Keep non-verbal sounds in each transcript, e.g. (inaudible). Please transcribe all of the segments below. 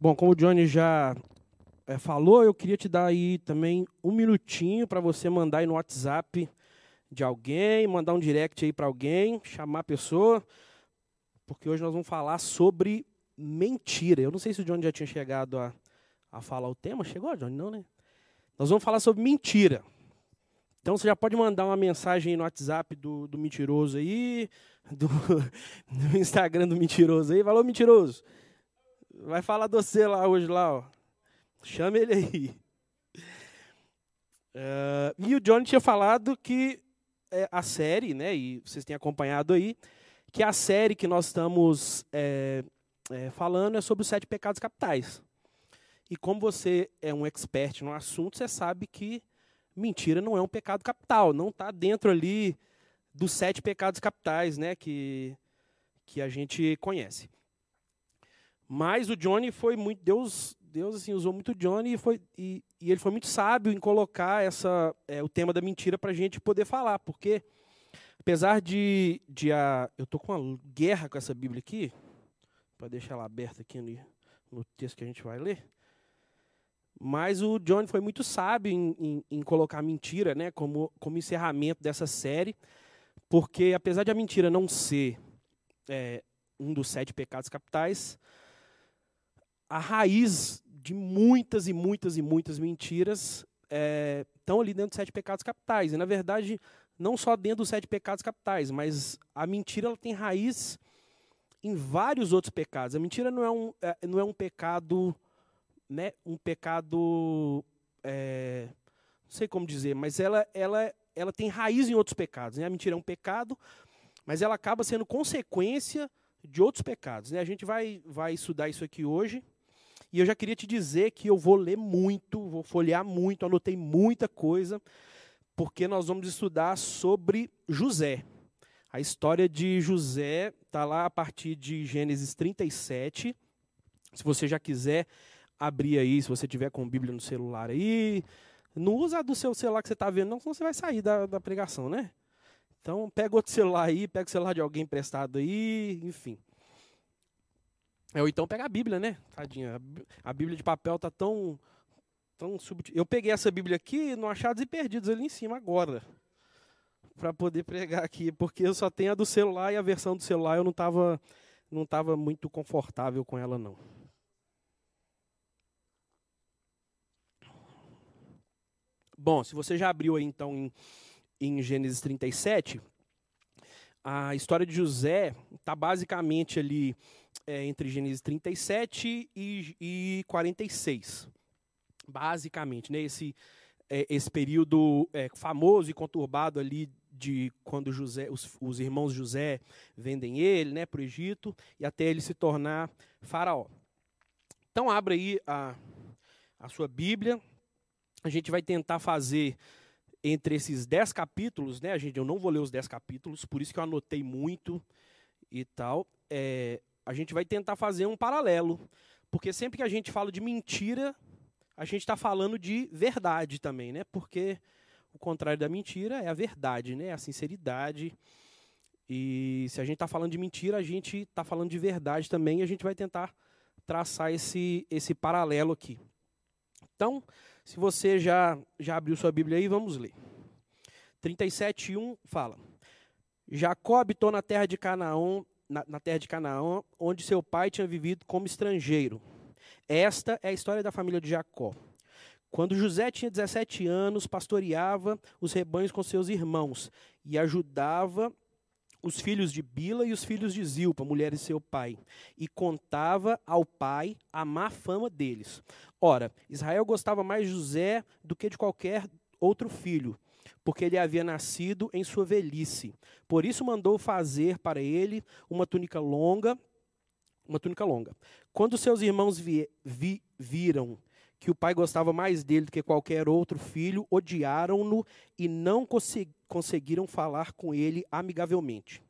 Bom, como o Johnny já é, falou, eu queria te dar aí também um minutinho para você mandar aí no WhatsApp de alguém, mandar um direct aí para alguém, chamar a pessoa, porque hoje nós vamos falar sobre mentira. Eu não sei se o Johnny já tinha chegado a, a falar o tema. Chegou, Johnny? Não, né? Nós vamos falar sobre mentira. Então você já pode mandar uma mensagem no WhatsApp do, do mentiroso aí, (laughs) do, do Instagram do mentiroso aí. Falou, mentiroso. Vai falar do você lá hoje, lá, ó. Chama ele aí. Uh, (laughs) e o Johnny tinha falado que é, a série, né, e vocês têm acompanhado aí, que a série que nós estamos é, é, falando é sobre os sete pecados capitais. E como você é um expert no assunto, você sabe que mentira não é um pecado capital, não está dentro ali dos sete pecados capitais, né, que, que a gente conhece. Mas o Johnny foi muito. Deus, Deus assim, usou muito o Johnny e, foi, e, e ele foi muito sábio em colocar essa, é, o tema da mentira para a gente poder falar. Porque, apesar de. de a, eu estou com uma guerra com essa Bíblia aqui, para deixar ela aberta aqui no, no texto que a gente vai ler. Mas o Johnny foi muito sábio em, em, em, colocar mentira né, como, como encerramento dessa série, porque apesar de a mentira não ser é, um dos sete pecados capitais, a raiz de muitas e muitas e muitas mentiras é, estão ali dentro dos sete pecados capitais. E, na verdade, não só dentro dos sete pecados capitais, mas a mentira ela tem raiz em vários outros pecados. A mentira não é um, é, não é um pecado, né, um pecado, é, não sei como dizer, mas ela, ela, ela tem raiz em outros pecados. Né? A mentira é um pecado, mas ela acaba sendo consequência de outros pecados. Né? A gente vai, vai estudar isso aqui hoje. E eu já queria te dizer que eu vou ler muito, vou folhear muito, anotei muita coisa, porque nós vamos estudar sobre José. A história de José está lá a partir de Gênesis 37. Se você já quiser abrir aí, se você tiver com Bíblia no celular aí, não usa do seu celular que você está vendo, não, senão você vai sair da, da pregação, né? Então, pega outro celular aí, pega o celular de alguém emprestado aí, enfim. É, ou então pega a Bíblia, né? Tadinha. A Bíblia de papel tá tão. tão sub... Eu peguei essa Bíblia aqui no Achados e Perdidos ali em cima agora. Para poder pregar aqui. Porque eu só tenho a do celular e a versão do celular eu não estava não tava muito confortável com ela, não. Bom, se você já abriu aí então em, em Gênesis 37, a história de José está basicamente ali é, entre Gênesis 37 e, e 46. Basicamente, né? esse, é, esse período é, famoso e conturbado ali de quando José, os, os irmãos José vendem ele né, para o Egito e até ele se tornar faraó. Então, abra aí a, a sua Bíblia. A gente vai tentar fazer entre esses dez capítulos, né, gente? Eu não vou ler os dez capítulos, por isso que eu anotei muito e tal. É, a gente vai tentar fazer um paralelo. Porque sempre que a gente fala de mentira, a gente está falando de verdade também, né? Porque o contrário da mentira é a verdade, né? A sinceridade. E se a gente está falando de mentira, a gente está falando de verdade também. E a gente vai tentar traçar esse, esse paralelo aqui. Então, se você já, já abriu sua Bíblia aí, vamos ler. 37:1 fala: Jacó habitou na terra de Canaã na, na terra de Canaã, onde seu pai tinha vivido como estrangeiro. Esta é a história da família de Jacó. Quando José tinha 17 anos, pastoreava os rebanhos com seus irmãos e ajudava os filhos de Bila e os filhos de Zilpa, mulheres de seu pai, e contava ao pai a má fama deles. Ora, Israel gostava mais de José do que de qualquer outro filho, porque ele havia nascido em sua velhice. Por isso mandou fazer para ele uma túnica longa, uma túnica longa. Quando seus irmãos vi, vi, viram que o pai gostava mais dele do que qualquer outro filho, odiaram-no e não consegui, conseguiram falar com ele amigavelmente.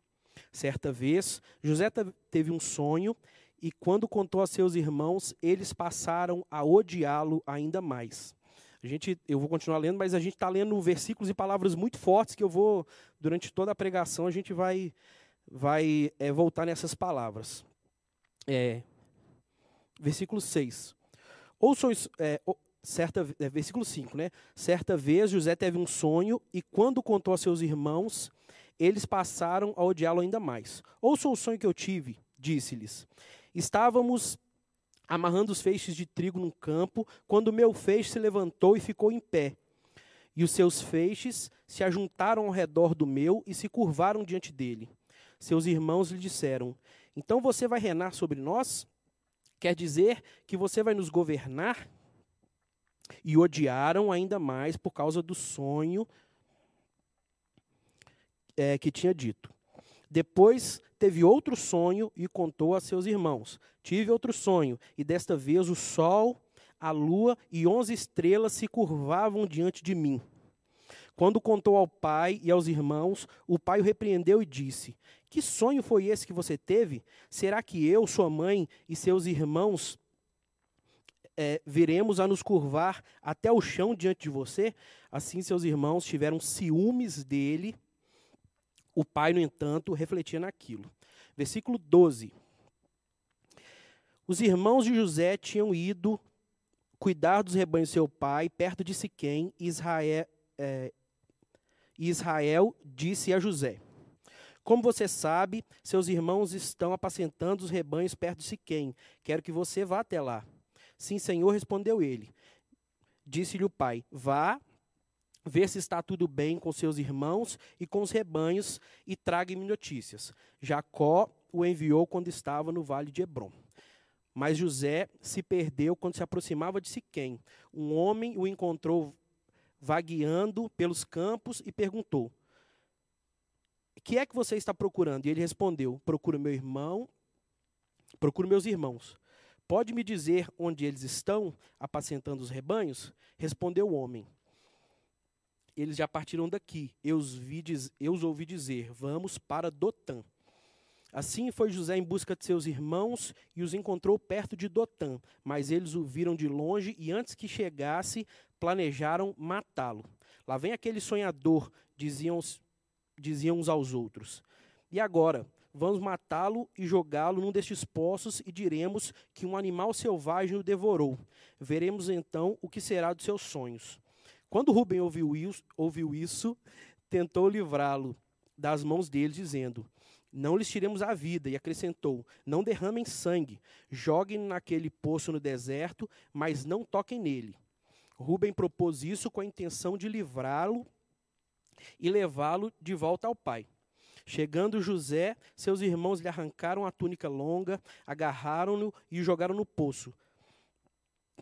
Certa vez, José teve um sonho e, quando contou a seus irmãos, eles passaram a odiá-lo ainda mais. A gente, eu vou continuar lendo, mas a gente está lendo versículos e palavras muito fortes que eu vou, durante toda a pregação, a gente vai, vai é, voltar nessas palavras. É, versículo 6. Ouçam, é, certa, é, versículo 5, né? Certa vez José teve um sonho e quando contou a seus irmãos, eles passaram a odiá-lo ainda mais. Ouçam o sonho que eu tive, disse-lhes. Estávamos amarrando os feixes de trigo num campo, quando meu feixe se levantou e ficou em pé. E os seus feixes se ajuntaram ao redor do meu e se curvaram diante dele. Seus irmãos lhe disseram: Então você vai reinar sobre nós? Quer dizer que você vai nos governar? E odiaram ainda mais por causa do sonho é, que tinha dito. Depois teve outro sonho e contou a seus irmãos. Tive outro sonho, e desta vez o sol, a lua e onze estrelas se curvavam diante de mim. Quando contou ao pai e aos irmãos, o pai o repreendeu e disse: Que sonho foi esse que você teve? Será que eu, sua mãe e seus irmãos é, viremos a nos curvar até o chão diante de você? Assim seus irmãos tiveram ciúmes dele o pai, no entanto, refletia naquilo. Versículo 12. Os irmãos de José tinham ido cuidar dos rebanhos de seu pai, perto de Siquém, e Israel, é, Israel disse a José: Como você sabe, seus irmãos estão apacentando os rebanhos perto de Siquém. Quero que você vá até lá. Sim, Senhor, respondeu ele. Disse-lhe o pai: Vá, ver se está tudo bem com seus irmãos e com os rebanhos e traga-me notícias. Jacó o enviou quando estava no vale de Hebron. Mas José se perdeu quando se aproximava de Siquém. Um homem o encontrou vagueando pelos campos e perguntou: "Que é que você está procurando?" E ele respondeu: "Procuro meu irmão, procuro meus irmãos. Pode me dizer onde eles estão apacentando os rebanhos?" Respondeu o homem: eles já partiram daqui. Eu os, vi, eu os ouvi dizer: Vamos para Dotã. Assim foi José em busca de seus irmãos e os encontrou perto de Dotã. Mas eles o viram de longe e, antes que chegasse, planejaram matá-lo. Lá vem aquele sonhador, diziam, diziam uns aos outros. E agora? Vamos matá-lo e jogá-lo num destes poços e diremos que um animal selvagem o devorou. Veremos então o que será dos seus sonhos. Quando Rubem ouviu isso, tentou livrá-lo das mãos deles, dizendo: Não lhes tiremos a vida. E acrescentou: Não derramem sangue, joguem naquele poço no deserto, mas não toquem nele. Rubem propôs isso com a intenção de livrá-lo e levá-lo de volta ao pai. Chegando José, seus irmãos lhe arrancaram a túnica longa, agarraram-no e o jogaram no poço,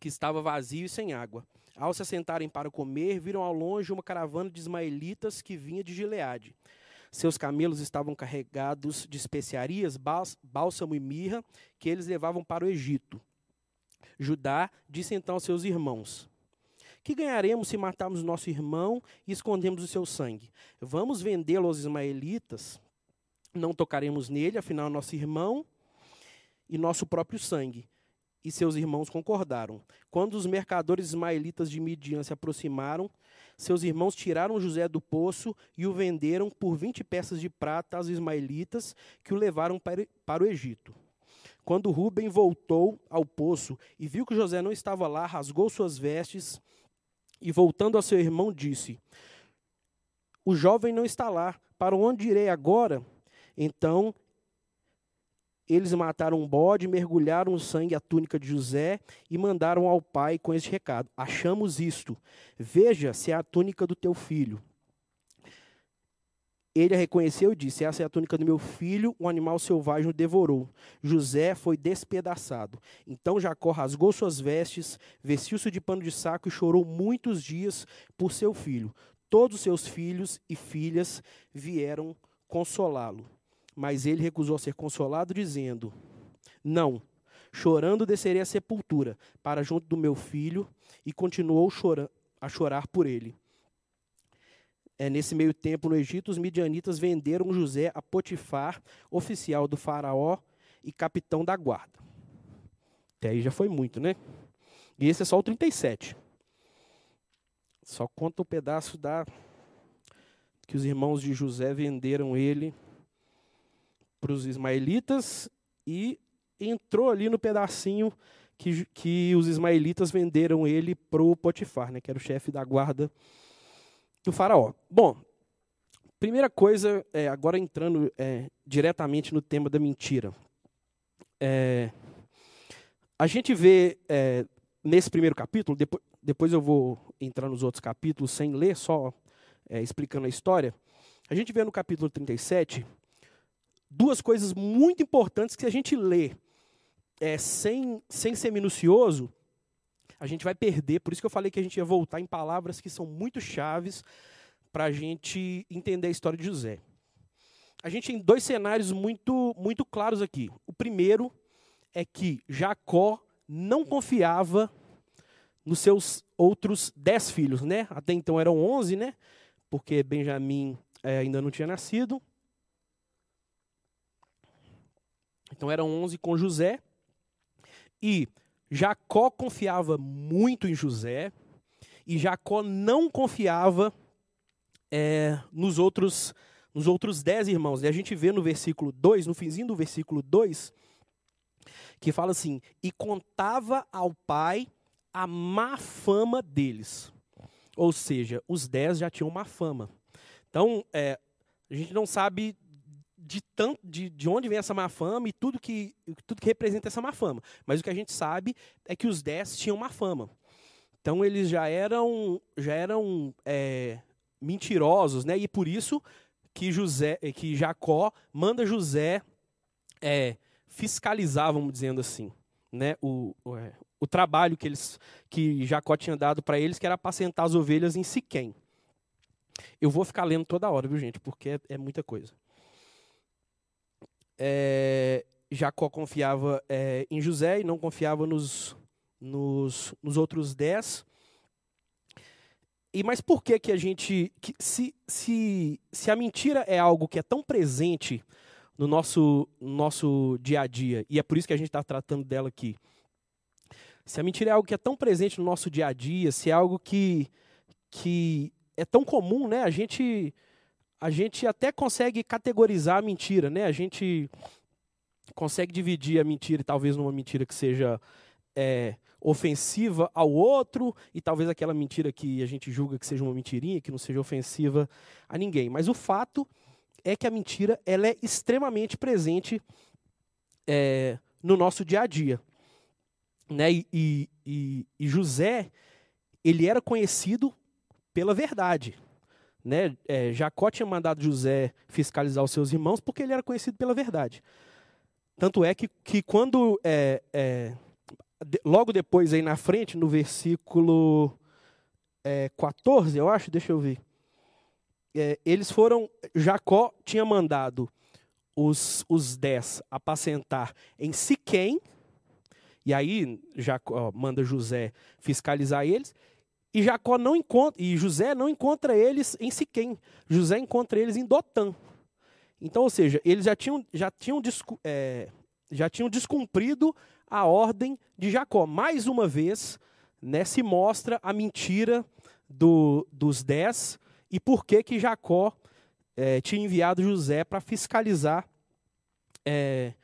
que estava vazio e sem água. Ao se assentarem para comer, viram ao longe uma caravana de ismaelitas que vinha de Gileade. Seus camelos estavam carregados de especiarias, bálsamo e mirra, que eles levavam para o Egito. Judá disse então aos seus irmãos: Que ganharemos se matarmos nosso irmão e escondermos o seu sangue? Vamos vendê-lo aos ismaelitas? Não tocaremos nele, afinal, nosso irmão e nosso próprio sangue e seus irmãos concordaram. Quando os mercadores ismaelitas de Midian se aproximaram, seus irmãos tiraram José do poço e o venderam por vinte peças de prata aos ismaelitas, que o levaram para o Egito. Quando Rubem voltou ao poço e viu que José não estava lá, rasgou suas vestes e, voltando a seu irmão, disse: O jovem não está lá, para onde irei agora? Então eles mataram um bode, mergulharam o sangue a túnica de José e mandaram ao pai com este recado: Achamos isto. Veja se é a túnica do teu filho. Ele a reconheceu e disse: Essa é a túnica do meu filho, um animal selvagem o devorou. José foi despedaçado. Então Jacó rasgou suas vestes, vestiu-se de pano de saco e chorou muitos dias por seu filho. Todos seus filhos e filhas vieram consolá-lo. Mas ele recusou ser consolado, dizendo: Não, chorando descerei à sepultura, para junto do meu filho, e continuou a chorar por ele. É, nesse meio tempo, no Egito, os midianitas venderam José a Potifar, oficial do faraó e capitão da guarda. Até aí já foi muito, né? E esse é só o 37. Só conta o pedaço da que os irmãos de José venderam ele para os ismaelitas e entrou ali no pedacinho que, que os ismaelitas venderam ele para o Potifar, né, que era o chefe da guarda do faraó. Bom, primeira coisa, é, agora entrando é, diretamente no tema da mentira. É, a gente vê é, nesse primeiro capítulo, depois, depois eu vou entrar nos outros capítulos sem ler, só é, explicando a história. A gente vê no capítulo 37 duas coisas muito importantes que a gente lê é, sem, sem ser minucioso, a gente vai perder. Por isso que eu falei que a gente ia voltar em palavras que são muito chaves para a gente entender a história de José. A gente tem dois cenários muito, muito claros aqui. O primeiro é que Jacó não confiava nos seus outros dez filhos, né? Até então eram onze, né? Porque Benjamim é, ainda não tinha nascido. Então eram onze com José. E Jacó confiava muito em José. E Jacó não confiava é, nos outros nos outros dez irmãos. E a gente vê no versículo 2, no finzinho do versículo 2, que fala assim: E contava ao pai a má fama deles. Ou seja, os dez já tinham má fama. Então, é, a gente não sabe de, tanto, de, de onde vem essa má fama e tudo que, tudo que representa essa má fama. Mas o que a gente sabe é que os dez tinham má fama. Então eles já eram, já eram é, mentirosos, né? E por isso que José, que Jacó manda José é, fiscalizar, vamos dizendo assim, né? O, o, é, o trabalho que eles, que Jacó tinha dado para eles, que era apacentar as ovelhas em Siquém. Eu vou ficar lendo toda hora, viu, gente? Porque é, é muita coisa. É, Jacó confiava é, em José e não confiava nos, nos, nos outros dez. E mas por que que a gente, que, se, se, se a mentira é algo que é tão presente no nosso, nosso dia a dia, e é por isso que a gente está tratando dela aqui, se a mentira é algo que é tão presente no nosso dia a dia, se é algo que, que é tão comum, né? A gente a gente até consegue categorizar a mentira, né? A gente consegue dividir a mentira, talvez numa mentira que seja é, ofensiva ao outro, e talvez aquela mentira que a gente julga que seja uma mentirinha, que não seja ofensiva a ninguém. Mas o fato é que a mentira ela é extremamente presente é, no nosso dia a dia. Né? E, e, e José, ele era conhecido pela verdade. Né? É, Jacó tinha mandado José fiscalizar os seus irmãos porque ele era conhecido pela verdade. Tanto é que, que quando, é, é, de, logo depois aí na frente, no versículo é, 14, eu acho, deixa eu ver, é, eles foram, Jacó tinha mandado os, os dez apacentar em Siquém, e aí Jacó manda José fiscalizar eles, e Jacó não encontra, e José não encontra eles em Siquém. José encontra eles em Dotã. Então, ou seja, eles já tinham, já tinham, é, já tinham descumprido a ordem de Jacó. Mais uma vez, né, se mostra a mentira do, dos dez e por que, que Jacó é, tinha enviado José para fiscalizar é,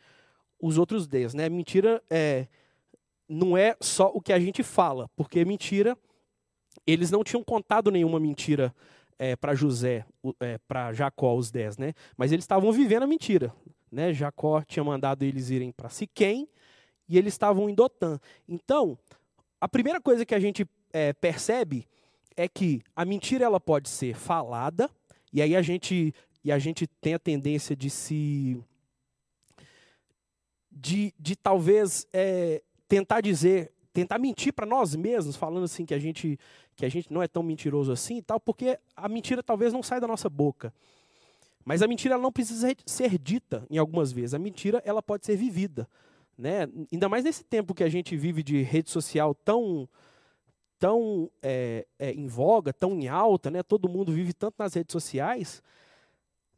os outros dez. Né? Mentira é, não é só o que a gente fala, porque mentira eles não tinham contado nenhuma mentira é, para José, é, para Jacó, os dez, né? Mas eles estavam vivendo a mentira. Né? Jacó tinha mandado eles irem para Siquém e eles estavam em Dotã. Então, a primeira coisa que a gente é, percebe é que a mentira ela pode ser falada e aí a gente e a gente tem a tendência de se de, de talvez é, tentar dizer tentar mentir para nós mesmos, falando assim que a gente que a gente não é tão mentiroso assim e tal, porque a mentira talvez não saia da nossa boca. Mas a mentira não precisa ser dita em algumas vezes. A mentira ela pode ser vivida, né? Ainda mais nesse tempo que a gente vive de rede social tão tão é, é, em voga, tão em alta, né? Todo mundo vive tanto nas redes sociais.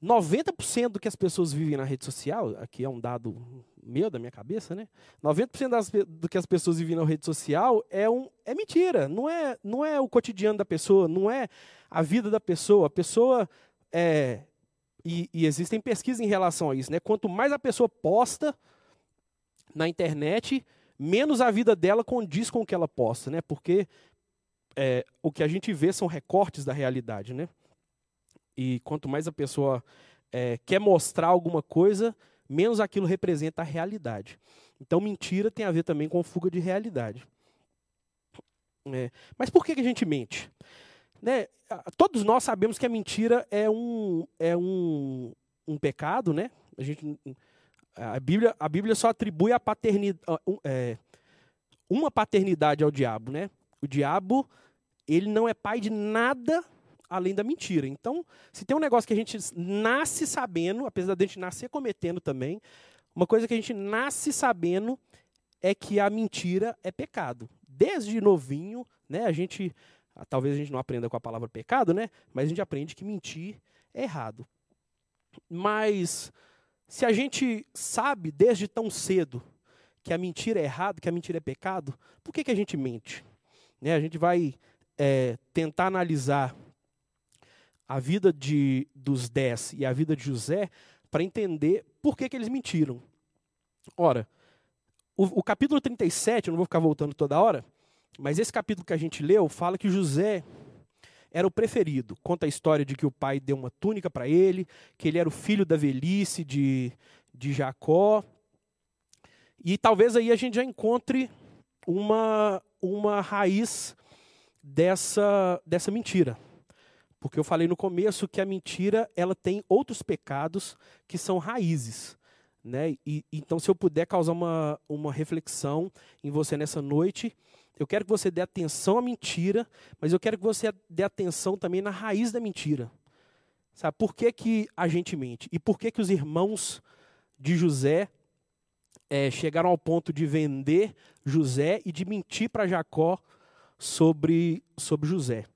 90% do que as pessoas vivem na rede social, aqui é um dado meu, da minha cabeça, né? 90% das, do que as pessoas vivem na rede social é, um, é mentira. Não é, não é o cotidiano da pessoa, não é a vida da pessoa. A pessoa é. E, e existem pesquisas em relação a isso, né? Quanto mais a pessoa posta na internet, menos a vida dela condiz com o que ela possa, né? Porque é, o que a gente vê são recortes da realidade, né? E quanto mais a pessoa é, quer mostrar alguma coisa, menos aquilo representa a realidade. Então, mentira tem a ver também com fuga de realidade. É, mas por que, a gente mente? Né? Todos nós sabemos que a mentira é um, é um, um pecado, né? A gente a Bíblia, a Bíblia só atribui a paternidade, é, uma paternidade ao diabo, né? O diabo, ele não é pai de nada além da mentira. Então, se tem um negócio que a gente nasce sabendo, apesar de a gente nascer cometendo também, uma coisa que a gente nasce sabendo é que a mentira é pecado. Desde novinho, né, a gente, talvez a gente não aprenda com a palavra pecado, né, mas a gente aprende que mentir é errado. Mas se a gente sabe desde tão cedo que a mentira é errado, que a mentira é pecado, por que, que a gente mente? Né, a gente vai é, tentar analisar a vida de, dos dez e a vida de José para entender por que, que eles mentiram. Ora, o, o capítulo 37, eu não vou ficar voltando toda hora, mas esse capítulo que a gente leu fala que José era o preferido. Conta a história de que o pai deu uma túnica para ele, que ele era o filho da velhice de, de Jacó. E talvez aí a gente já encontre uma, uma raiz dessa, dessa mentira. Porque eu falei no começo que a mentira ela tem outros pecados que são raízes. Né? E, então, se eu puder causar uma, uma reflexão em você nessa noite, eu quero que você dê atenção à mentira, mas eu quero que você dê atenção também na raiz da mentira. Sabe, por que, que a gente mente? E por que, que os irmãos de José é, chegaram ao ponto de vender José e de mentir para Jacó sobre, sobre José?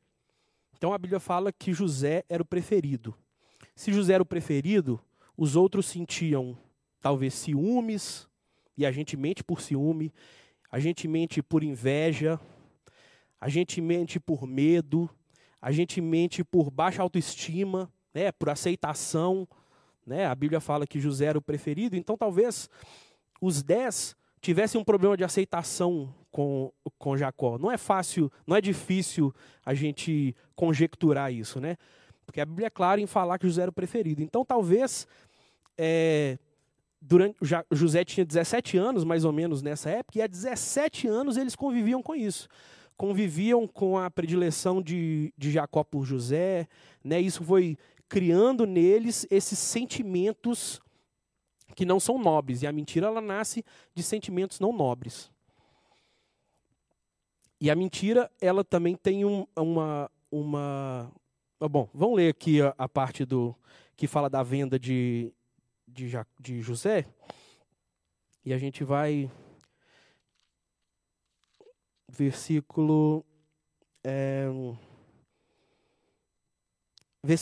Então a Bíblia fala que José era o preferido. Se José era o preferido, os outros sentiam talvez ciúmes, e a gente mente por ciúme, a gente mente por inveja, a gente mente por medo, a gente mente por baixa autoestima, né, por aceitação. Né? A Bíblia fala que José era o preferido, então talvez os dez tivessem um problema de aceitação com, com Jacó. Não é fácil, não é difícil a gente conjecturar isso, né? Porque a Bíblia é clara em falar que José era o preferido. Então talvez é, durante já, José tinha 17 anos, mais ou menos, nessa época, e há 17 anos eles conviviam com isso. Conviviam com a predileção de, de Jacó por José, né? isso foi criando neles esses sentimentos que não são nobres. E a mentira ela nasce de sentimentos não nobres. E a mentira ela também tem um, uma, uma. Bom, vamos ler aqui a, a parte do que fala da venda de, de, de José. E a gente vai. Versículo. É,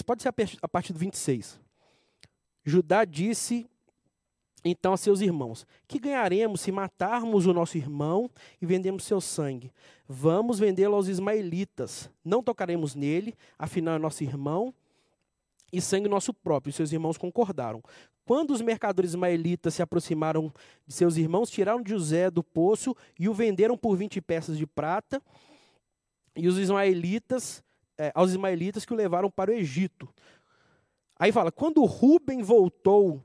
pode ser a partir do 26. Judá disse então a seus irmãos: Que ganharemos se matarmos o nosso irmão e vendemos seu sangue? Vamos vendê-lo aos ismaelitas. Não tocaremos nele, afinal é nosso irmão e sangue nosso próprio. Seus irmãos concordaram. Quando os mercadores ismaelitas se aproximaram de seus irmãos, tiraram José do poço e o venderam por 20 peças de prata. E os ismaelitas, é, aos ismaelitas que o levaram para o Egito. Aí fala: quando Rubem voltou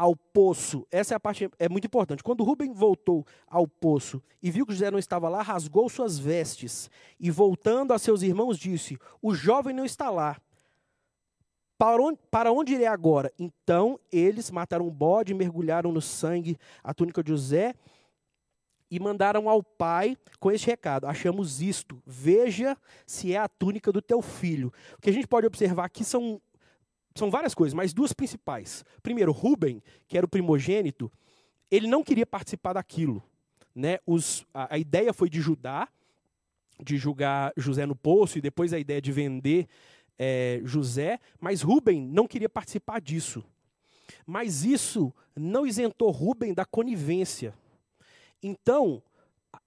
ao poço, essa é a parte é muito importante. Quando Rubem voltou ao poço e viu que José não estava lá, rasgou suas vestes e voltando a seus irmãos disse: O jovem não está lá. Para onde, para onde irei agora? Então eles mataram um bode, mergulharam no sangue a túnica de José e mandaram ao pai com este recado: Achamos isto, veja se é a túnica do teu filho. O que a gente pode observar aqui são, são várias coisas, mas duas principais. Primeiro, Rubem, que era o primogênito, ele não queria participar daquilo. Né? Os, a, a ideia foi de Judá, de julgar José no poço, e depois a ideia de vender é, José, mas Rubem não queria participar disso. Mas isso não isentou Rubem da conivência. Então,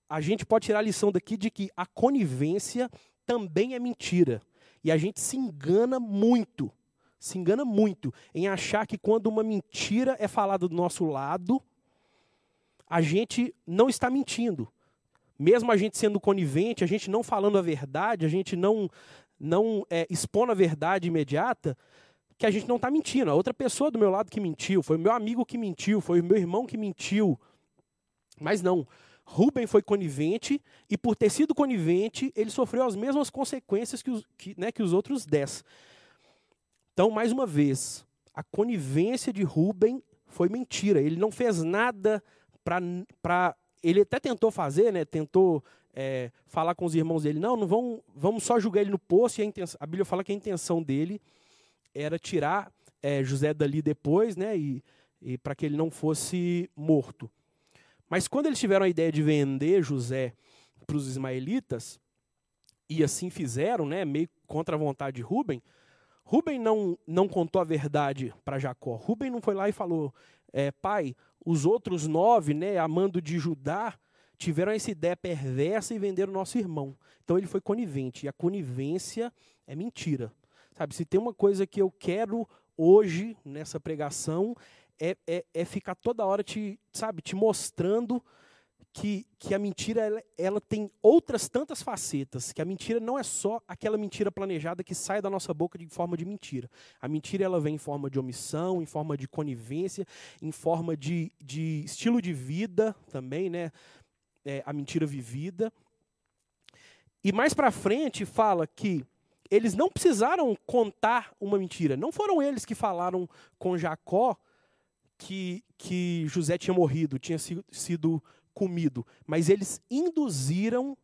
a gente pode tirar a lição daqui de que a conivência também é mentira. E a gente se engana muito, se engana muito em achar que quando uma mentira é falada do nosso lado, a gente não está mentindo. Mesmo a gente sendo conivente, a gente não falando a verdade, a gente não, não é, expondo a verdade imediata, que a gente não está mentindo. A outra pessoa do meu lado que mentiu, foi o meu amigo que mentiu, foi o meu irmão que mentiu. Mas não. Rubem foi conivente e, por ter sido conivente, ele sofreu as mesmas consequências que os, que, né, que os outros dez. Então, mais uma vez, a conivência de Rubem foi mentira. Ele não fez nada para. Ele até tentou fazer, né, tentou é, falar com os irmãos dele: não, não vão, vamos só julgar ele no poço. E a, intenção, a Bíblia fala que a intenção dele era tirar é, José dali depois, né, e, e para que ele não fosse morto. Mas quando eles tiveram a ideia de vender José para os ismaelitas, e assim fizeram, né, meio contra a vontade de Rubem, Rubem não, não contou a verdade para Jacó. Rubem não foi lá e falou, é, pai, os outros nove, né, amando de Judá, tiveram essa ideia perversa e venderam nosso irmão. Então ele foi conivente. E a conivência é mentira. Sabe, se tem uma coisa que eu quero hoje nessa pregação é, é, é ficar toda hora te, sabe, te mostrando que, que a mentira ela, ela, tem outras tantas facetas, que a mentira não é só aquela mentira planejada que sai da nossa boca de forma de mentira. A mentira ela vem em forma de omissão, em forma de conivência, em forma de, de estilo de vida também, né? É, a mentira vivida. E mais para frente fala que eles não precisaram contar uma mentira. Não foram eles que falaram com Jacó que, que José tinha morrido, tinha sido, sido comido, mas eles induziram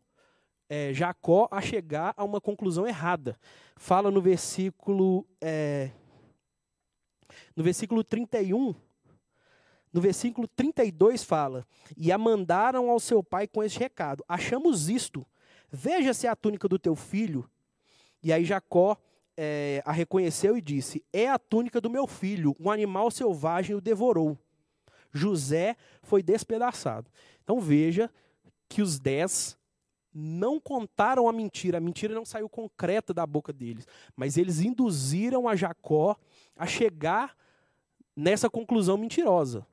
é, Jacó a chegar a uma conclusão errada. Fala no versículo. É, no versículo 31. No versículo 32 fala: E a mandaram ao seu pai com este recado: Achamos isto, veja se é a túnica do teu filho. E aí Jacó é, a reconheceu e disse: É a túnica do meu filho, um animal selvagem o devorou. José foi despedaçado. Então veja que os dez não contaram a mentira, a mentira não saiu concreta da boca deles, mas eles induziram a Jacó a chegar nessa conclusão mentirosa.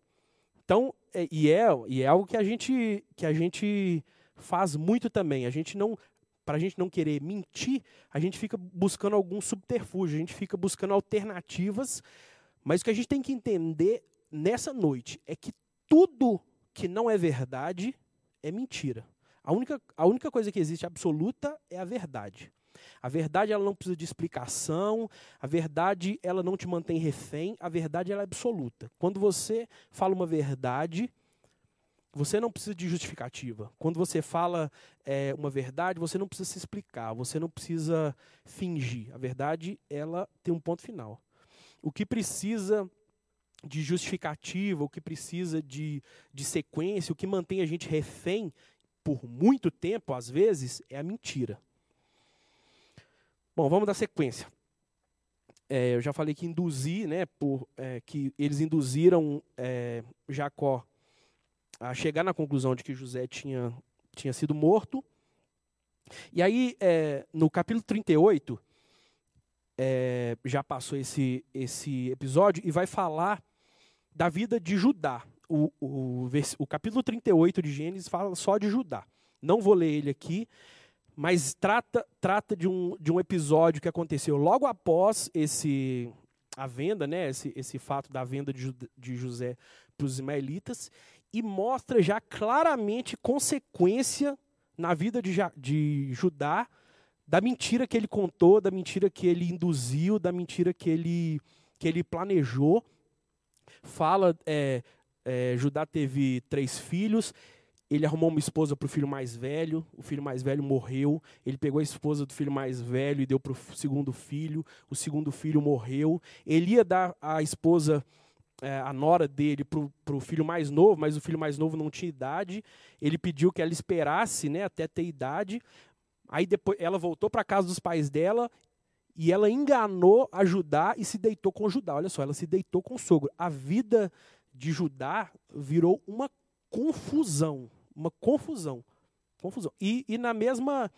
Então, é, e, é, e é algo que a gente que a gente faz muito também. A gente não para a gente não querer mentir, a gente fica buscando algum subterfúgio, a gente fica buscando alternativas, mas o que a gente tem que entender nessa noite é que tudo que não é verdade é mentira. A única, a única coisa que existe absoluta é a verdade. A verdade ela não precisa de explicação, a verdade ela não te mantém refém, a verdade ela é absoluta. Quando você fala uma verdade, você não precisa de justificativa. Quando você fala é, uma verdade, você não precisa se explicar, você não precisa fingir. A verdade, ela tem um ponto final. O que precisa de justificativa, o que precisa de, de sequência, o que mantém a gente refém por muito tempo, às vezes, é a mentira. Bom, vamos dar sequência. É, eu já falei que induzir, né, por, é, que eles induziram é, Jacó a chegar na conclusão de que José tinha, tinha sido morto. E aí, é, no capítulo 38, é, já passou esse, esse episódio e vai falar da vida de Judá. O, o, o capítulo 38 de Gênesis fala só de Judá. Não vou ler ele aqui, mas trata, trata de, um, de um episódio que aconteceu logo após esse a venda, né, esse, esse fato da venda de, de José para os ismaelitas, e mostra já claramente consequência na vida de, de Judá da mentira que ele contou, da mentira que ele induziu, da mentira que ele, que ele planejou. Fala, é, é, Judá teve três filhos, ele arrumou uma esposa para o filho mais velho, o filho mais velho morreu, ele pegou a esposa do filho mais velho e deu para o segundo filho, o segundo filho morreu, ele ia dar a esposa é, a nora dele para o filho mais novo, mas o filho mais novo não tinha idade. Ele pediu que ela esperasse né, até ter idade. Aí depois ela voltou para casa dos pais dela e ela enganou a Judá e se deitou com Judá. Olha só, ela se deitou com o sogro. A vida de Judá virou uma confusão, uma confusão, confusão. E, e na mesma,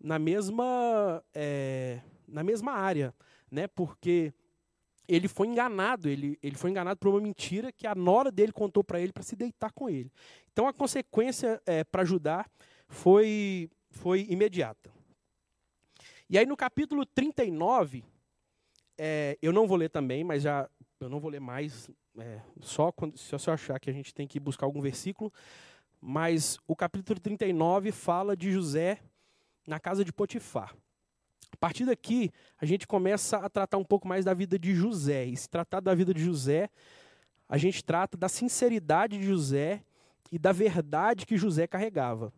na mesma, é, na mesma área, né? Porque ele foi enganado, ele, ele foi enganado por uma mentira que a nora dele contou para ele para se deitar com ele. Então a consequência é, para Judá foi, foi imediata. E aí no capítulo 39, é, eu não vou ler também, mas já eu não vou ler mais, é, só quando, se eu achar que a gente tem que buscar algum versículo. Mas o capítulo 39 fala de José na casa de Potifar. A partir daqui, a gente começa a tratar um pouco mais da vida de José. E se tratar da vida de José, a gente trata da sinceridade de José e da verdade que José carregava.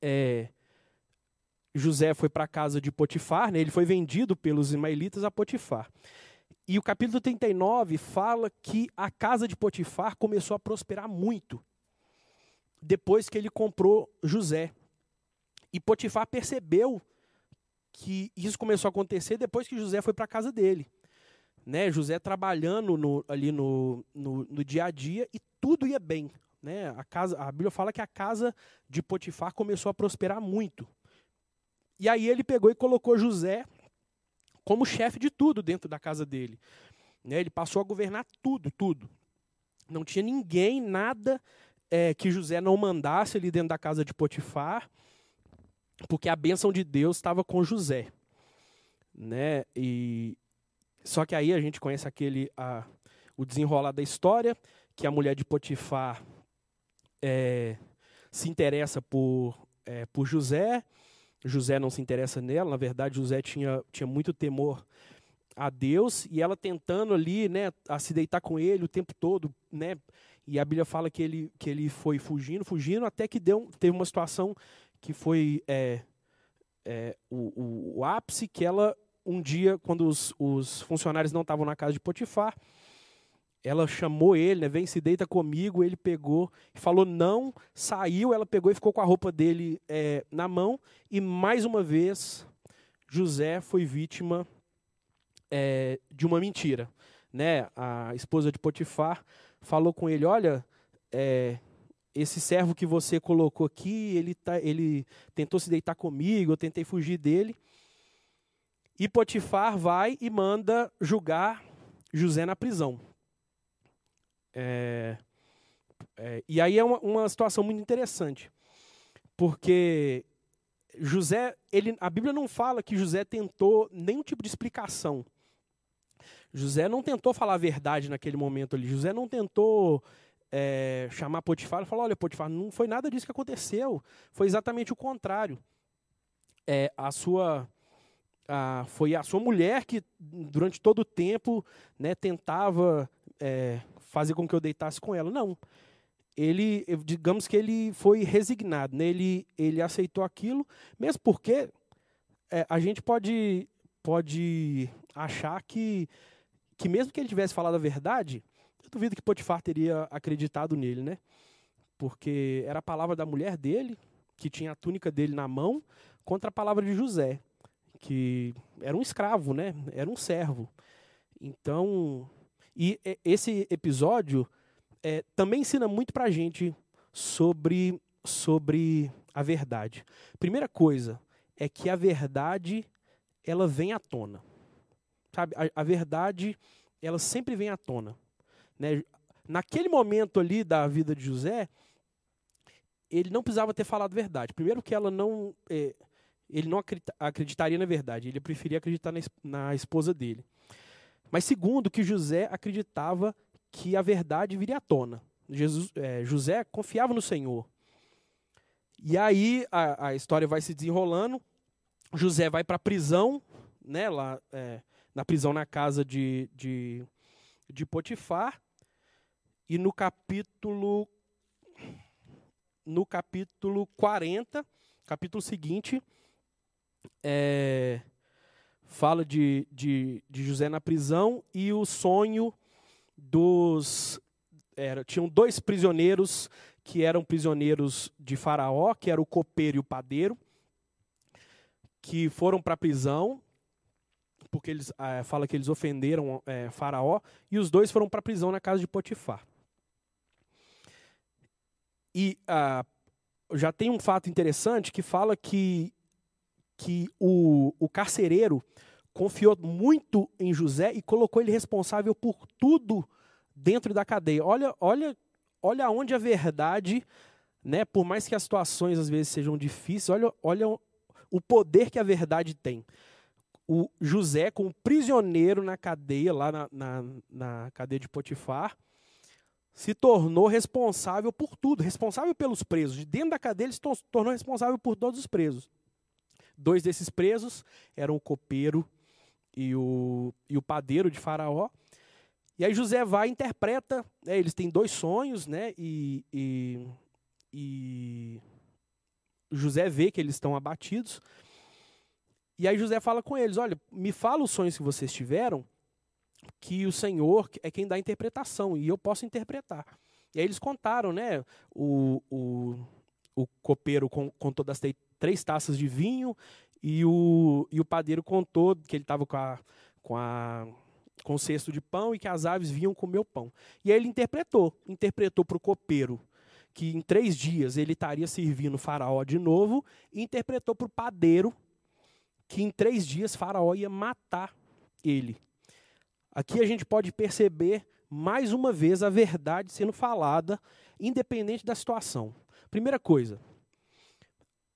É, José foi para a casa de Potifar, né? ele foi vendido pelos ismaelitas a Potifar. E o capítulo 39 fala que a casa de Potifar começou a prosperar muito depois que ele comprou José. E Potifar percebeu que isso começou a acontecer depois que José foi para a casa dele. Né? José trabalhando no, ali no, no, no, dia a dia e tudo ia bem. Né? A, casa, a Bíblia fala que a casa de Potifar começou a prosperar muito. E aí ele pegou e colocou José como chefe de tudo dentro da casa dele. Né? Ele passou a governar tudo, tudo. Não tinha ninguém, nada é, que José não mandasse ali dentro da casa de Potifar, porque a bênção de Deus estava com José. Né? E, só que aí a gente conhece aquele a, o desenrolar da história, que a mulher de Potifar é, se interessa por, é, por José, José não se interessa nela, na verdade José tinha, tinha muito temor a Deus e ela tentando ali, né, a se deitar com ele o tempo todo, né, e a Bíblia fala que ele, que ele foi fugindo, fugindo, até que deu, teve uma situação que foi é, é, o, o, o, ápice, que ela, um dia, quando os, os funcionários não estavam na casa de Potifar, ela chamou ele, né, vem se deita comigo, ele pegou falou não, saiu, ela pegou e ficou com a roupa dele é, na mão, e mais uma vez, José foi vítima é, de uma mentira. Né? A esposa de Potifar falou com ele: Olha, é, esse servo que você colocou aqui, ele, tá, ele tentou se deitar comigo, eu tentei fugir dele. E Potifar vai e manda julgar José na prisão. É, é, e aí é uma, uma situação muito interessante, porque José, ele, a Bíblia não fala que José tentou nenhum tipo de explicação José não tentou falar a verdade naquele momento ali. José não tentou é, chamar Potifar e falar: olha, Potifar, não foi nada disso que aconteceu. Foi exatamente o contrário. É, a sua. A, foi a sua mulher que, durante todo o tempo, né, tentava é, fazer com que eu deitasse com ela. Não. Ele, digamos que ele foi resignado, né? ele, ele aceitou aquilo, mesmo porque é, a gente pode, pode achar que que mesmo que ele tivesse falado a verdade, eu duvido que Potifar teria acreditado nele, né? Porque era a palavra da mulher dele, que tinha a túnica dele na mão, contra a palavra de José, que era um escravo, né? Era um servo. Então, e esse episódio é, também ensina muito para a gente sobre, sobre a verdade. Primeira coisa é que a verdade ela vem à tona. Sabe, a, a verdade, ela sempre vem à tona. Né? Naquele momento ali da vida de José, ele não precisava ter falado verdade. Primeiro que ela não, é, ele não acreditaria na verdade, ele preferia acreditar na, na esposa dele. Mas segundo, que José acreditava que a verdade viria à tona. Jesus, é, José confiava no Senhor. E aí a, a, história vai se desenrolando. José vai para a prisão, né, lá, é, na prisão na casa de, de, de Potifar. E no capítulo no capítulo 40, capítulo seguinte, é, fala de, de, de, José na prisão e o sonho dos. Era, tinham dois prisioneiros que eram prisioneiros de Faraó, que era o copeiro e o padeiro, que foram para a prisão porque eles é, fala que eles ofenderam é, Faraó e os dois foram para a prisão na casa de Potifar. E ah, já tem um fato interessante que fala que, que o, o carcereiro confiou muito em José e colocou ele responsável por tudo dentro da cadeia. Olha, olha, olha onde a verdade, né, por mais que as situações às vezes sejam difíceis, olha, olha o poder que a verdade tem. O José, como prisioneiro na cadeia, lá na, na, na cadeia de Potifar, se tornou responsável por tudo, responsável pelos presos. De dentro da cadeia, ele se tornou responsável por todos os presos. Dois desses presos eram o copeiro e o, e o padeiro de Faraó. E aí José vai e interpreta, né, eles têm dois sonhos, né, e, e, e José vê que eles estão abatidos. E aí José fala com eles: Olha, me fala os sonhos que vocês tiveram, que o Senhor é quem dá a interpretação, e eu posso interpretar. E aí eles contaram, né? O, o, o copeiro contou das três taças de vinho, e o, e o padeiro contou que ele estava com a, com a com o cesto de pão e que as aves vinham comer o pão. E aí ele interpretou, interpretou para o copeiro que em três dias ele estaria servindo o faraó de novo, e interpretou para o padeiro que em três dias faraó ia matar ele. Aqui a gente pode perceber mais uma vez a verdade sendo falada, independente da situação. Primeira coisa,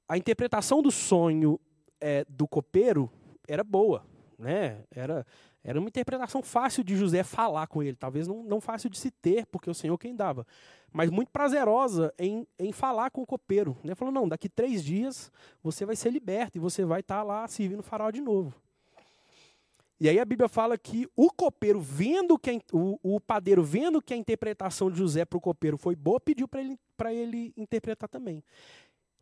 a interpretação do sonho é, do copeiro era boa, né? Era, era uma interpretação fácil de José falar com ele, talvez não, não fácil de se ter, porque o Senhor quem dava, mas muito prazerosa em, em falar com o copeiro. Né? Falou, não, daqui três dias você vai ser liberto e você vai estar tá lá servindo o farol de novo. E aí a Bíblia fala que o copeiro, vendo que a, o, o padeiro, vendo que a interpretação de José para o copeiro foi boa, pediu para ele, ele interpretar também.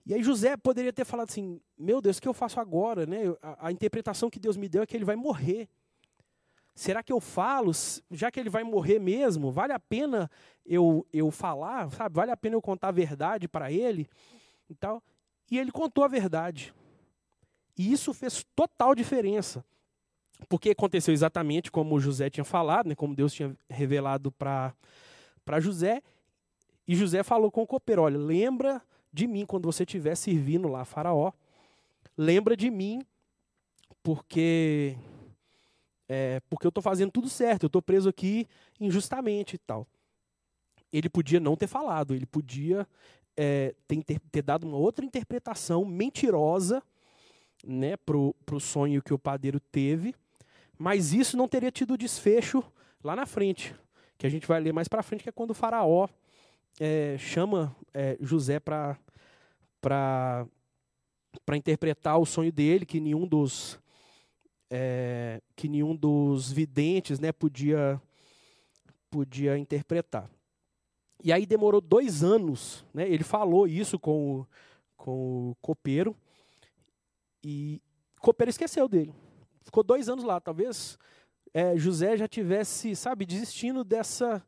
E aí José poderia ter falado assim: Meu Deus, o que eu faço agora? Né? A, a, interpretação que Deus me deu é que ele vai morrer. Será que eu falo, já que ele vai morrer mesmo, vale a pena eu, eu falar? Sabe? Vale a pena eu contar a verdade para ele? E, tal? e ele contou a verdade. E isso fez total diferença. Porque aconteceu exatamente como José tinha falado, né? como Deus tinha revelado para José. E José falou com o copeiro: Olha, lembra de mim quando você estiver servindo lá Faraó. Lembra de mim, porque é, porque eu estou fazendo tudo certo, eu estou preso aqui injustamente e tal. Ele podia não ter falado, ele podia é, ter, ter, dado uma outra interpretação mentirosa né, para o sonho que o padeiro teve, mas isso não teria tido desfecho lá na frente, que a gente vai ler mais para frente, que é quando o faraó é, chama é, José para interpretar o sonho dele, que nenhum dos é, que nenhum dos videntes né, podia podia interpretar. E aí demorou dois anos, né, ele falou isso com o, com o copeiro e o copeiro esqueceu dele. Ficou dois anos lá, talvez é, José já tivesse, sabe, desistindo dessa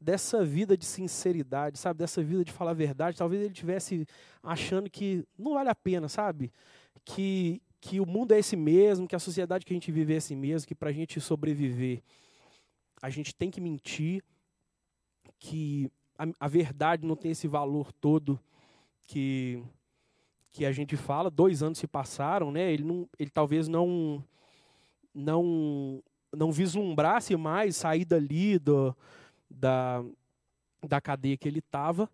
dessa vida de sinceridade, sabe? Dessa vida de falar a verdade. Talvez ele tivesse achando que não vale a pena, sabe? Que, que o mundo é esse mesmo, que a sociedade que a gente vive é esse mesmo, que para a gente sobreviver a gente tem que mentir, que a, a, verdade não tem esse valor todo que, que a gente fala. Dois anos se passaram, né? Ele, não, ele talvez não, não, não vislumbrasse mais sair dali do, da, da cadeia que ele estava,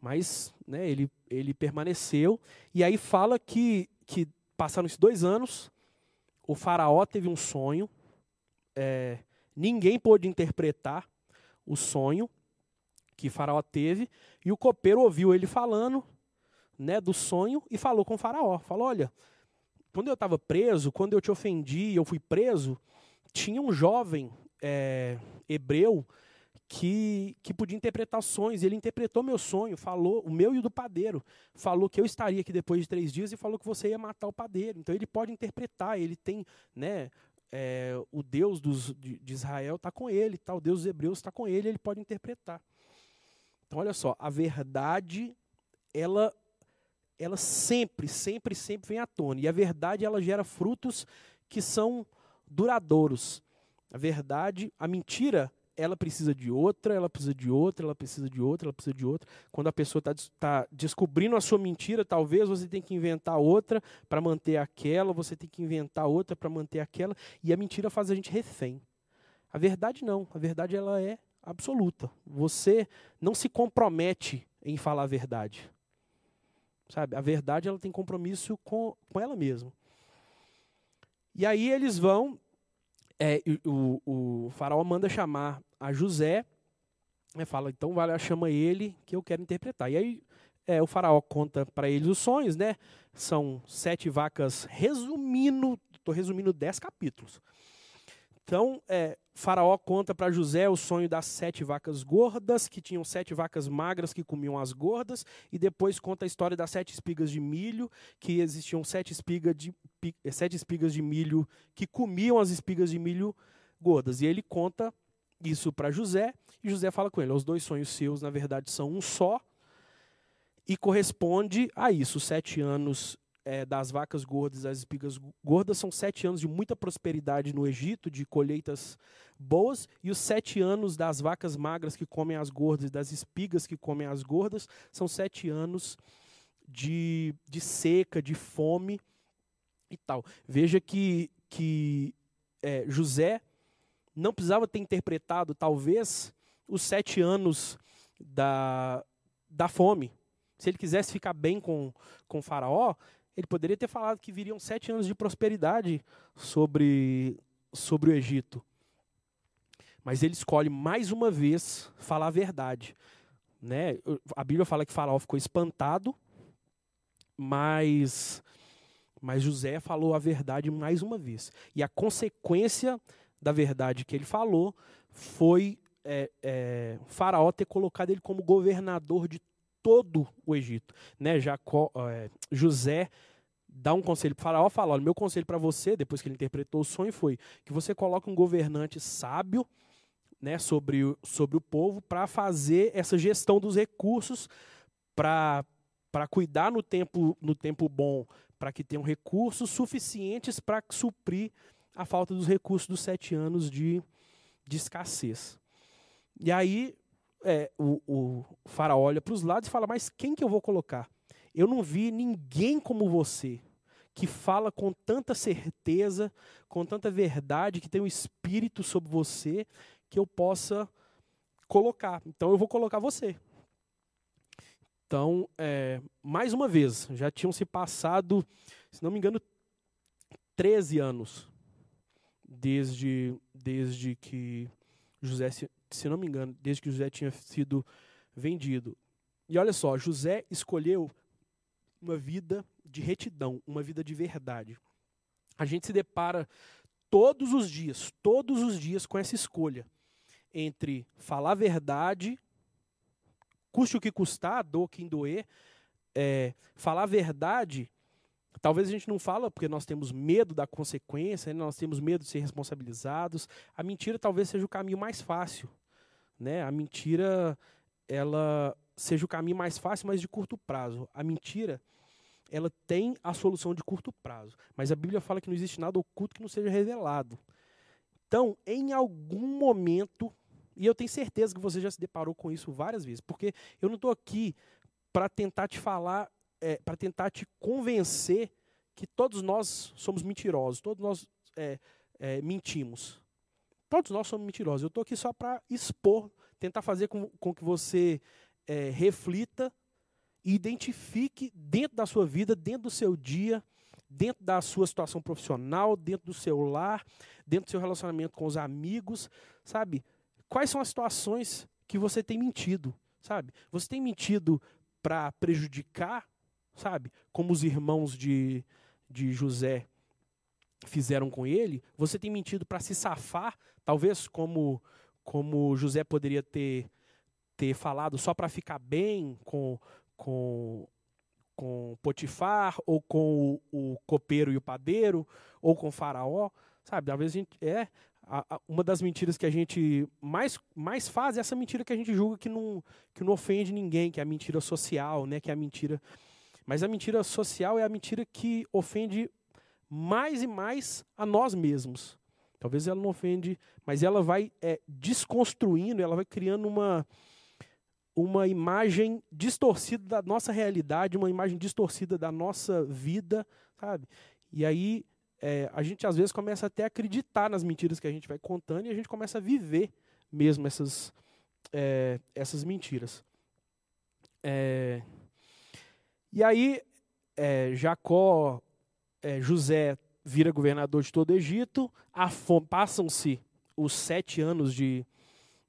mas né, ele, ele permaneceu. E aí fala que, que passaram esses dois anos, o faraó teve um sonho, é, ninguém pôde interpretar o sonho que faraó teve, e o copeiro ouviu ele falando né, do sonho e falou com o faraó. Falou, olha, quando eu estava preso, quando eu te ofendi, eu fui preso, tinha um jovem é, hebreu que, que podia interpretar sonhos. Ele interpretou meu sonho, falou, o meu e o do padeiro. Falou que eu estaria aqui depois de três dias e falou que você ia matar o padeiro. Então ele pode interpretar, ele tem, né? É, o Deus dos, de, de Israel está com ele, tá? o Deus dos hebreus está com ele, ele pode interpretar. Então, olha só, a verdade, ela, ela sempre, sempre, sempre vem à tona. E a verdade, ela gera frutos que são duradouros. A verdade, a mentira, ela precisa de outra, ela precisa de outra, ela precisa de outra, ela precisa de outra. Quando a pessoa está tá descobrindo a sua mentira, talvez você tem que inventar outra para manter aquela, você tem que inventar outra para manter aquela, e a mentira faz a gente refém. A verdade não, a verdade ela é absoluta. Você não se compromete em falar a verdade. Sabe? A verdade ela tem compromisso com, com ela mesma. E aí eles vão, é, o, o, faraó manda chamar a José, né, fala, então vai lá, chama ele que eu quero interpretar. E aí é, o faraó conta para eles os sonhos, né? São sete vacas, resumindo, estou resumindo dez capítulos. Então, é, Faraó conta para José o sonho das sete vacas gordas, que tinham sete vacas magras que comiam as gordas, e depois conta a história das sete espigas de milho, que existiam sete, espiga de, sete espigas de milho que comiam as espigas de milho gordas. E ele conta isso para José, e José fala com ele: os dois sonhos seus, na verdade, são um só, e corresponde a isso, sete anos é, das vacas gordas das espigas gordas são sete anos de muita prosperidade no Egito, de colheitas boas, e os sete anos das vacas magras que comem as gordas e das espigas que comem as gordas são sete anos de, de seca, de fome e tal. Veja que, que é, José não precisava ter interpretado, talvez, os sete anos da, da fome. Se ele quisesse ficar bem com, com Faraó, ele poderia ter falado que viriam sete anos de prosperidade sobre, sobre o Egito. Mas ele escolhe mais uma vez falar a verdade. Né? A Bíblia fala que Faraó ficou espantado, mas, mas José falou a verdade mais uma vez. E a consequência da verdade que ele falou foi é, é, Faraó ter colocado ele como governador de todo o Egito. Né? Jacó, é, José dá um conselho para o faraó, fala, meu conselho para você, depois que ele interpretou o sonho, foi que você coloque um governante sábio né, sobre, o, sobre o povo para fazer essa gestão dos recursos, para cuidar no tempo, no tempo bom, para que tenham recursos suficientes para suprir a falta dos recursos dos sete anos de, de escassez. E aí é, o, o faraó olha para os lados e fala: Mas quem que eu vou colocar? Eu não vi ninguém como você, que fala com tanta certeza, com tanta verdade, que tem um espírito sobre você, que eu possa colocar. Então eu vou colocar você. Então, é, mais uma vez, já tinham se passado, se não me engano, 13 anos desde, desde que José, se, não me engano, desde que José tinha sido vendido. E olha só, José escolheu uma vida de retidão, uma vida de verdade. A gente se depara todos os dias, todos os dias com essa escolha entre falar a verdade, custe o que custar, dor quem doer, é, falar a verdade, talvez a gente não fala porque nós temos medo da consequência, né? nós temos medo de ser responsabilizados. A mentira talvez seja o caminho mais fácil, né? A mentira ela seja o caminho mais fácil, mas de curto prazo. A mentira ela tem a solução de curto prazo. Mas a Bíblia fala que não existe nada oculto que não seja revelado. Então, em algum momento, e eu tenho certeza que você já se deparou com isso várias vezes, porque eu não estou aqui para tentar te falar, é, para tentar te convencer que todos nós somos mentirosos, todos nós é, é, mentimos. Todos nós somos mentirosos. Eu estou aqui só para expor, tentar fazer com, com que você é, reflita e identifique dentro da sua vida, dentro do seu dia, dentro da sua situação profissional, dentro do seu lar, dentro do seu relacionamento com os amigos, sabe? Quais são as situações que você tem mentido, sabe? Você tem mentido para prejudicar, sabe? Como os irmãos de, de José fizeram com ele. Você tem mentido para se safar, talvez como como José poderia ter ter falado só para ficar bem com com, com Potifar, ou com o, o copeiro e o padeiro, ou com faraó, sabe? Vezes a gente é a, a, uma das mentiras que a gente mais, mais faz é essa mentira que a gente julga que não, que não ofende ninguém, que é a mentira social, né? Que é a mentira. Mas a mentira social é a mentira que ofende mais e mais a nós mesmos. Talvez ela não ofende, mas ela vai é, desconstruindo, ela vai criando uma, uma imagem distorcida da nossa realidade, uma imagem distorcida da nossa vida, sabe? E aí é, a gente às vezes começa até a acreditar nas mentiras que a gente vai contando e a gente começa a viver mesmo essas, é, essas mentiras. É, e aí é, Jacó, é, José vira governador de todo o Egito, passam-se os sete anos de,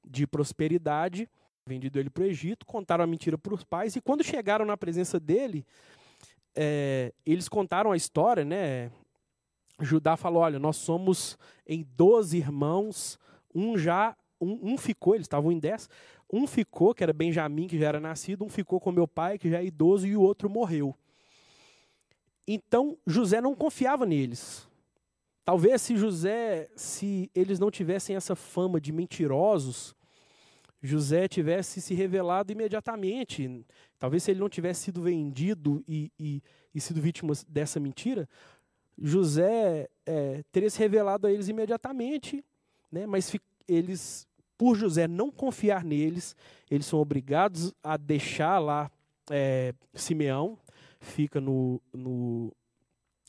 de prosperidade, vendido ele para o Egito, contaram a mentira para os pais, e quando chegaram na presença dele, é, eles contaram a história, né? Judá falou: olha, nós somos em 12 irmãos, um já, um, um ficou, eles estavam em 10, um ficou, que era Benjamim, que já era nascido, um ficou com meu pai, que já é idoso, e o outro morreu. Então José não confiava neles. Talvez se José, se eles não tivessem essa fama de mentirosos, José tivesse se revelado imediatamente. Talvez se ele não tivesse sido vendido e, e, e sido vítima dessa mentira, José é, teria se revelado a eles imediatamente, né? mas eles, por José não confiar neles, eles são obrigados a deixar lá é, Simeão, fica no, no,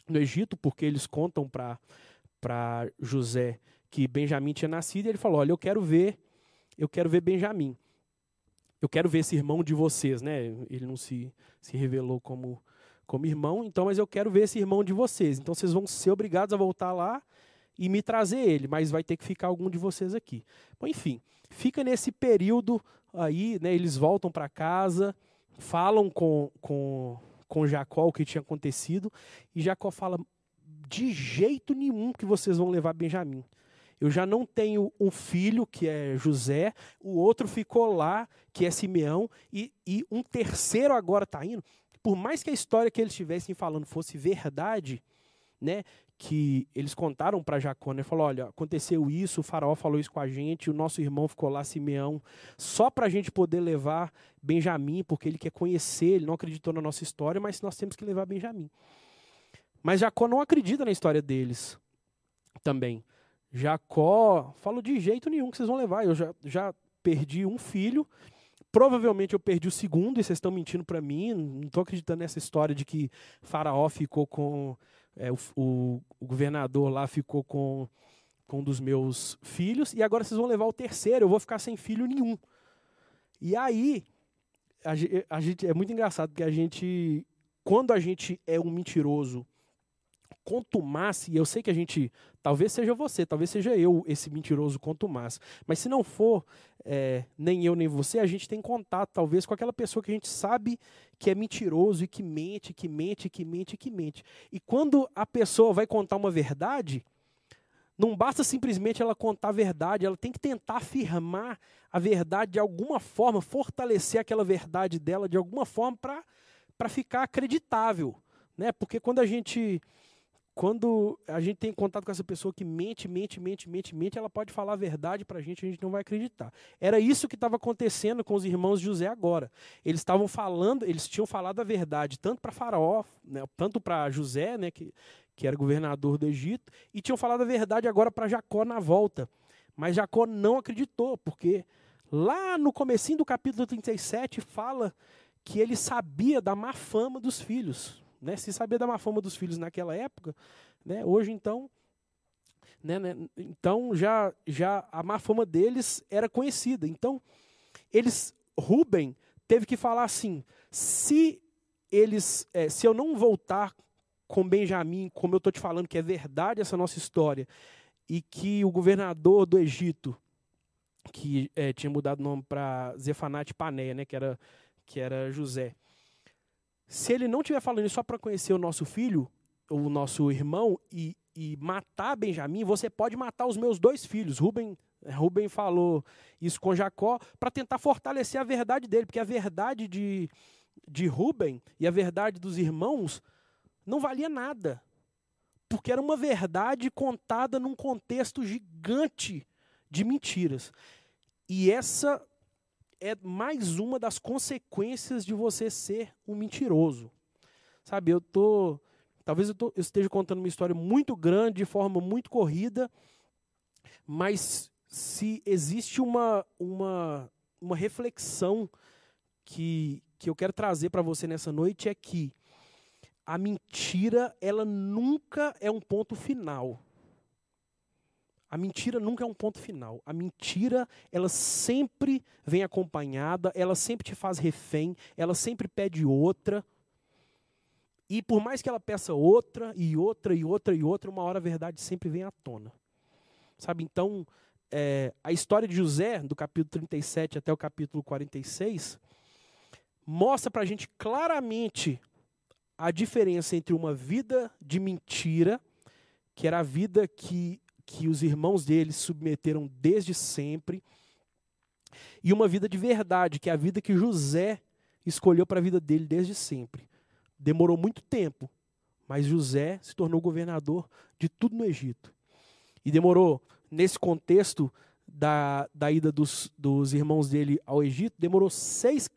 no Egito, porque eles contam para José que Benjamim tinha nascido, e ele falou: Olha, eu quero ver, eu quero ver Benjamim. Eu quero ver esse irmão de vocês, né? Ele não se, se revelou como, como irmão, então, mas eu quero ver esse irmão de vocês. Então vocês vão ser obrigados a voltar lá e me trazer ele, mas vai ter que ficar algum de vocês aqui. Bom, enfim, fica nesse período aí, né? Eles voltam para casa, falam com, com com Jacó o que tinha acontecido, e Jacó fala: de jeito nenhum que vocês vão levar Benjamim. Eu já não tenho um filho, que é José, o outro ficou lá, que é Simeão, e, e um terceiro agora está indo. Por mais que a história que eles estivessem falando fosse verdade, né, que eles contaram para Jacó, né? Falou, olha, aconteceu isso, o faraó falou isso com a gente, o nosso irmão ficou lá, Simeão, só para a gente poder levar Benjamim, porque ele quer conhecer, ele não acreditou na nossa história, mas nós temos que levar Benjamim. Mas Jacó não acredita na história deles também. Jacó falou de jeito nenhum que vocês vão levar, eu já, já perdi um filho, provavelmente eu perdi o segundo, e vocês estão mentindo para mim, não estou acreditando nessa história de que faraó ficou com é, o, o, o, governador lá ficou com, com um dos meus filhos, e agora vocês vão levar o terceiro, eu vou ficar sem filho nenhum. E aí, a, a gente, é muito engraçado, porque a gente, quando a gente é um mentiroso contumaz, e eu sei que a gente, talvez seja você, talvez seja eu esse mentiroso contumaz, mas se não for é, nem eu nem você, a gente tem contato talvez com aquela pessoa que a gente sabe que é mentiroso e que mente, que mente, que mente, que mente. E quando a pessoa vai contar uma verdade, não basta simplesmente ela contar a verdade, ela tem que tentar afirmar a verdade de alguma forma, fortalecer aquela verdade dela de alguma forma para ficar acreditável. Né? Porque quando a gente quando a gente tem contato com essa pessoa que mente, mente, mente, mente, mente, ela pode falar a verdade para a gente, a gente não vai acreditar. Era isso que estava acontecendo com os irmãos José agora. Eles estavam falando, eles tinham falado a verdade tanto para Faraó, né, tanto para José, né, que, que era governador do Egito, e tinham falado a verdade agora para Jacó na volta. Mas Jacó não acreditou, porque lá no comecinho do capítulo 37 fala que ele sabia da má fama dos filhos. Né? Se sabia da má fama dos filhos naquela época, né? hoje então, né, né, então já, já a má fama deles era conhecida. Então, eles, Rubem teve que falar assim: se eles, é, se eu não voltar com Benjamim, como eu estou te falando que é verdade essa nossa história, e que o governador do Egito, que é, tinha mudado o nome para Zefanate Paneia, né, que era que era José, se ele não estiver falando isso só para conhecer o nosso filho, o nosso irmão, e, e matar Benjamim, você pode matar os meus dois filhos. Rubem, Rubem falou isso com Jacó para tentar fortalecer a verdade dele, porque a verdade de, de Rubem e a verdade dos irmãos não valia nada. Porque era uma verdade contada num contexto gigante de mentiras. E essa é mais uma das consequências de você ser um mentiroso. Sabe, eu tô talvez eu, tô, eu esteja contando uma história muito grande de forma muito corrida, Mas se existe uma, uma, uma reflexão que, que eu quero trazer para você nessa noite é que a mentira, ela nunca é um ponto final. A mentira nunca é um ponto final. A mentira, ela sempre vem acompanhada, ela sempre te faz refém, ela sempre pede outra. E por mais que ela peça outra, e outra, e outra, e outra, uma hora a verdade sempre vem à tona. Sabe, então, é, a história de José, do capítulo 37 até o capítulo 46, mostra para a gente claramente a diferença entre uma vida de mentira, que era a vida que, que os irmãos dele submeteram desde sempre, e uma vida de verdade, que é a vida que José escolheu para a vida dele desde sempre. Demorou muito tempo, mas José se tornou governador de tudo no Egito. E demorou, nesse contexto da, da ida dos, dos irmãos dele ao Egito, demorou seis,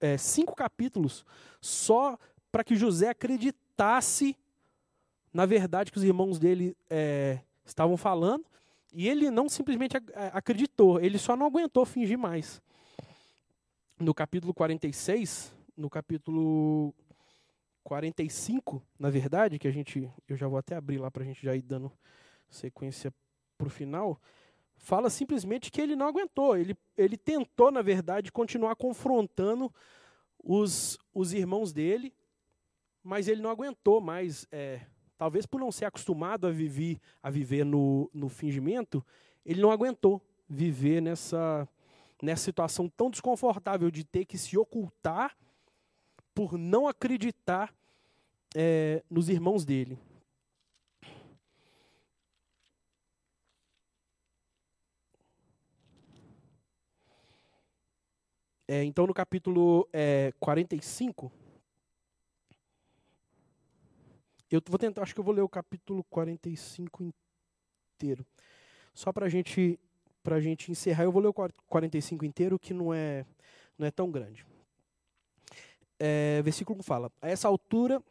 é, cinco capítulos só para que José acreditasse na verdade que os irmãos dele é, estavam falando. E ele não simplesmente acreditou, ele só não aguentou fingir mais. No capítulo 46, no capítulo 45, na verdade, que a gente, eu já vou até abrir lá para a gente já ir dando sequência para o final, fala simplesmente que ele não aguentou. Ele, ele tentou, na verdade, continuar confrontando os, os irmãos dele, mas ele não aguentou mais. É, talvez por não ser acostumado a viver, a viver no, no fingimento, ele não aguentou viver nessa, nessa situação tão desconfortável de ter que se ocultar por não acreditar é, nos irmãos dele. É, então, no capítulo é, 45, Eu vou tentar, acho que eu vou ler o capítulo 45 inteiro. Só para gente, a gente encerrar, eu vou ler o 45 inteiro, que não é, não é tão grande. É, versículo fala: A essa altura,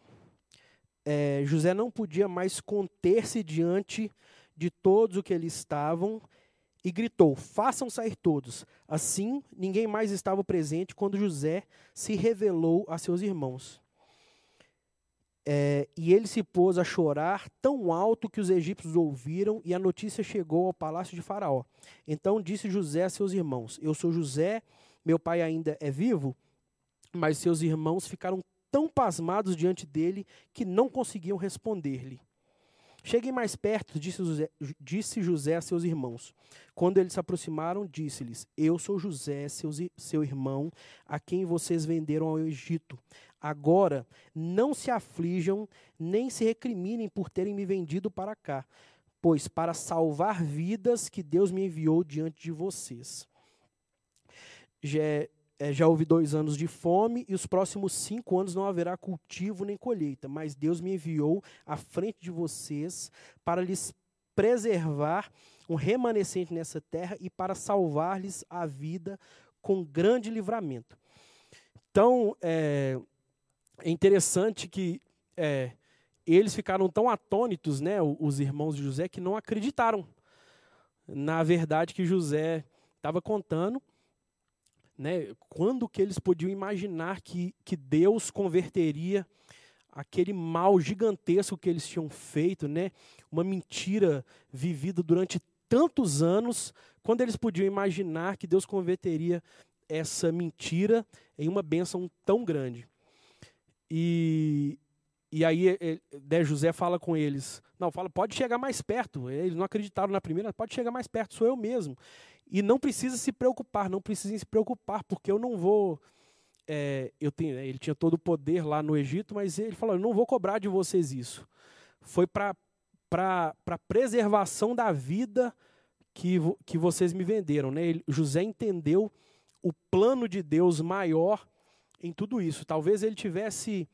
é, José não podia mais conter-se diante de todos o que eles estavam e gritou: Façam sair todos. Assim, ninguém mais estava presente quando José se revelou a seus irmãos. É, e ele se pôs a chorar tão alto que os egípcios ouviram, e a notícia chegou ao palácio de Faraó. Então disse José a seus irmãos: Eu sou José, meu pai ainda é vivo. Mas seus irmãos ficaram tão pasmados diante dele que não conseguiam responder-lhe. Cheguem mais perto, disse José, disse José a seus irmãos. Quando eles se aproximaram, disse-lhes: Eu sou José, seu, seu irmão, a quem vocês venderam ao Egito. Agora, não se aflijam, nem se recriminem por terem me vendido para cá, pois para salvar vidas que Deus me enviou diante de vocês. Já, é, já houve dois anos de fome, e os próximos cinco anos não haverá cultivo nem colheita, mas Deus me enviou à frente de vocês para lhes preservar um remanescente nessa terra e para salvar-lhes a vida com grande livramento. Então, é, é interessante que é, eles ficaram tão atônitos, né, os irmãos de José, que não acreditaram na verdade que José estava contando. Né, quando que eles podiam imaginar que, que Deus converteria aquele mal gigantesco que eles tinham feito, né, uma mentira vivida durante tantos anos, quando eles podiam imaginar que Deus converteria essa mentira em uma bênção tão grande. E, e aí ele, né, José fala com eles, não, fala, pode chegar mais perto. Eles não acreditaram na primeira, pode chegar mais perto, sou eu mesmo. E não precisa se preocupar, não precisem se preocupar, porque eu não vou. É, eu tenho, ele tinha todo o poder lá no Egito, mas ele falou: eu não vou cobrar de vocês isso. Foi para a preservação da vida que, que vocês me venderam. Né? Ele, José entendeu o plano de Deus maior em tudo isso. Talvez ele tivesse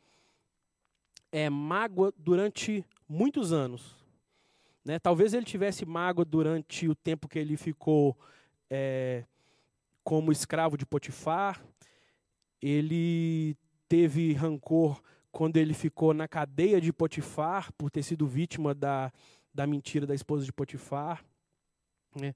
é, mágoa durante muitos anos. Né? Talvez ele tivesse mágoa durante o tempo que ele ficou é, como escravo de Potifar. Ele teve rancor quando ele ficou na cadeia de Potifar por ter sido vítima da, da mentira da esposa de Potifar. Né?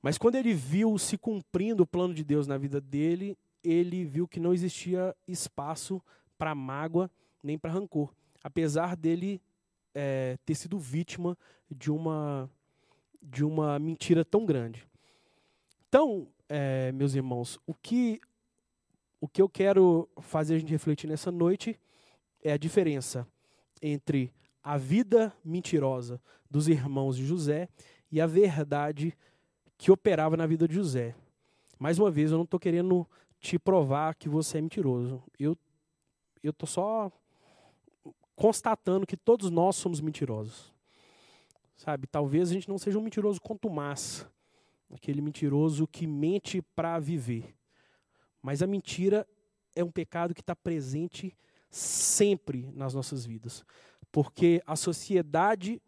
Mas quando ele viu se cumprindo o plano de Deus na vida dele, ele viu que não existia espaço para mágoa nem para rancor, apesar dele é, ter sido vítima de uma de uma mentira tão grande. Então, é, meus irmãos, o que o que eu quero fazer a gente refletir nessa noite é a diferença entre a vida mentirosa dos irmãos de José e a verdade que operava na vida de José. Mais uma vez, eu não estou querendo te provar que você é mentiroso. Eu eu estou só constatando que todos nós somos mentirosos. Sabe? Talvez a gente não seja um mentiroso contumaz, aquele mentiroso que mente para viver. Mas a mentira é um pecado que está presente sempre nas nossas vidas. Porque a sociedade,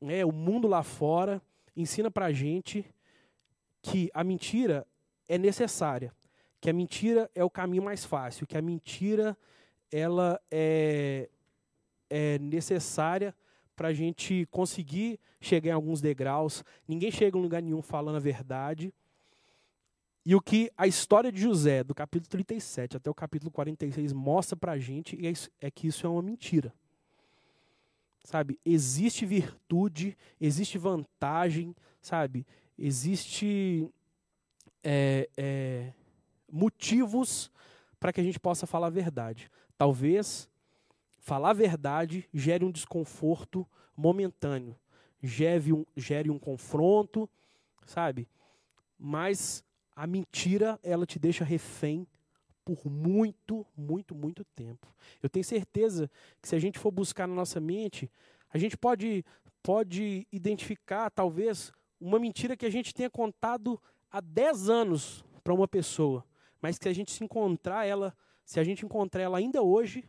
né, o mundo lá fora, ensina para a gente que a mentira é necessária, que a mentira é o caminho mais fácil, que a mentira ela é, é necessária para a gente conseguir chegar em alguns degraus. Ninguém chega em lugar nenhum falando a verdade. E o que a história de José, do capítulo 37 até o capítulo 46, mostra para a gente é, é que isso é uma mentira. Sabe? Existe virtude, existe vantagem, sabe? Existe é, é, motivos para que a gente possa falar a verdade. Talvez falar a verdade gere um desconforto momentâneo, gere um, gere um confronto, sabe? Mas a mentira, ela te deixa refém por muito, muito, muito tempo. Eu tenho certeza que se a gente for buscar na nossa mente, a gente pode, pode identificar, talvez, uma mentira que a gente tenha contado há 10 anos para uma pessoa, mas que se a gente se encontrar ela, se a gente encontrar ela ainda hoje,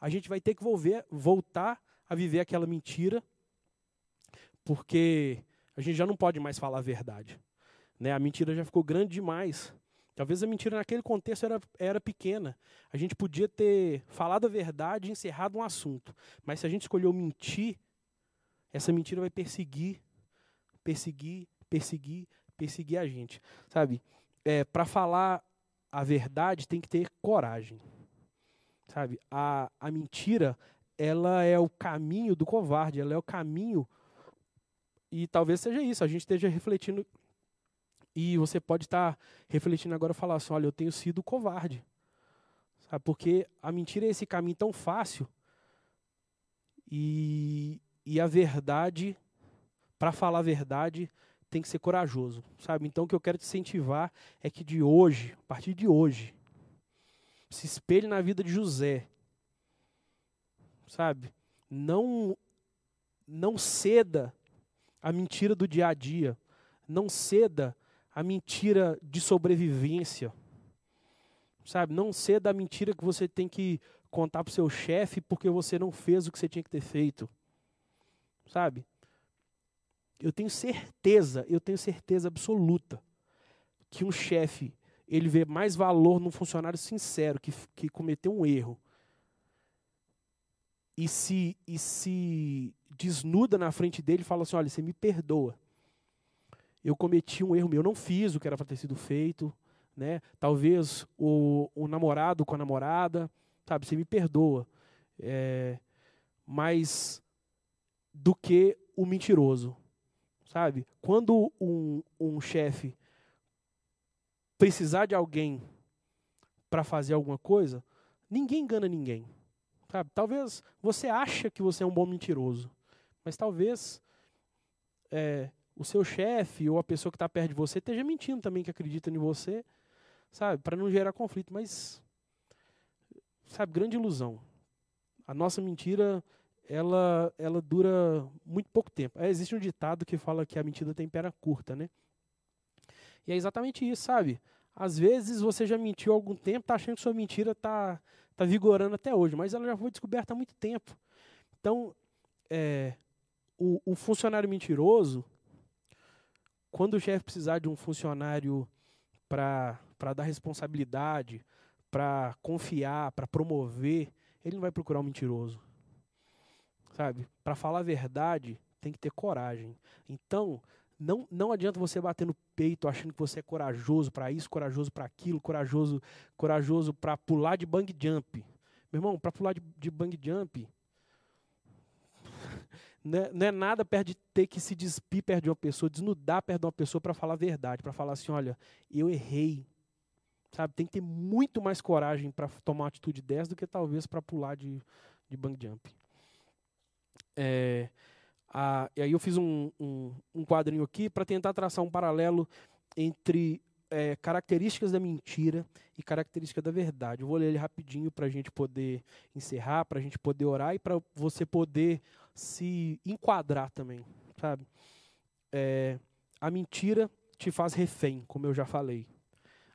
a gente vai ter que volver, voltar a viver aquela mentira, porque a gente já não pode mais falar a verdade. Né? A mentira já ficou grande demais. Talvez a mentira naquele contexto era, era pequena. A gente podia ter falado a verdade e encerrado um assunto. Mas se a gente escolheu mentir, essa mentira vai perseguir, perseguir, perseguir, perseguir a gente. Sabe? É, Para falar a verdade tem que ter coragem. Sabe? A, a mentira, ela é o caminho do covarde, ela é o caminho. E talvez seja isso, a gente esteja refletindo. E você pode estar refletindo agora e falar assim: olha, eu tenho sido covarde. Sabe? Porque a mentira é esse caminho tão fácil. E, e a verdade, para falar a verdade, tem que ser corajoso, sabe? Então o que eu quero te incentivar é que de hoje, a partir de hoje, se espelhe na vida de José. Sabe? Não não ceda a mentira do dia a dia. Não ceda a mentira de sobrevivência. Sabe? Não ceda a mentira que você tem que contar para o seu chefe porque você não fez o que você tinha que ter feito. Sabe? Eu tenho certeza, eu tenho certeza absoluta que um chefe ele vê mais valor num funcionário sincero que, que cometeu um erro e se, e se desnuda na frente dele e fala assim: olha, você me perdoa. Eu cometi um erro meu, eu não fiz o que era para ter sido feito. Né? Talvez o, o namorado com a namorada, sabe, você me perdoa. É, mas do que o mentiroso, sabe? Quando um, um chefe precisar de alguém para fazer alguma coisa, ninguém engana ninguém. Sabe? Talvez você acha que você é um bom mentiroso, mas talvez é, o seu chefe ou a pessoa que está perto de você esteja mentindo também, que acredita em você, sabe? Para não gerar conflito. Mas, sabe, grande ilusão. A nossa mentira, ela, ela dura muito pouco tempo. É, existe um ditado que fala que a mentira tem pera curta, né? E é exatamente isso, sabe? Às vezes você já mentiu há algum tempo, tá achando que sua mentira tá, tá vigorando até hoje, mas ela já foi descoberta há muito tempo. Então, é, o, o funcionário mentiroso, quando o chefe precisar de um funcionário para dar responsabilidade, para confiar, para promover, ele não vai procurar um mentiroso. Sabe? Para falar a verdade, tem que ter coragem. Então, Não, não adianta você bater no peito achando que você é corajoso para isso, corajoso para aquilo, corajoso corajoso para pular de bang jump. Meu irmão, para pular de, de bang jump, (laughs) não é, não é, nada perto de ter que se despir perto de uma pessoa, desnudar perto de uma pessoa para falar a verdade, para falar assim, olha, eu errei. Sabe, tem que ter muito mais coragem para tomar uma atitude dessa do que talvez para pular de, de bang jump. É, a, e aí eu fiz um, um, um quadrinho aqui para tentar traçar um paralelo entre é, características da mentira e características da verdade. Eu vou ler ele rapidinho para a gente poder encerrar, para a gente poder orar e para você poder se enquadrar também, sabe? É, a mentira te faz refém, como eu já falei.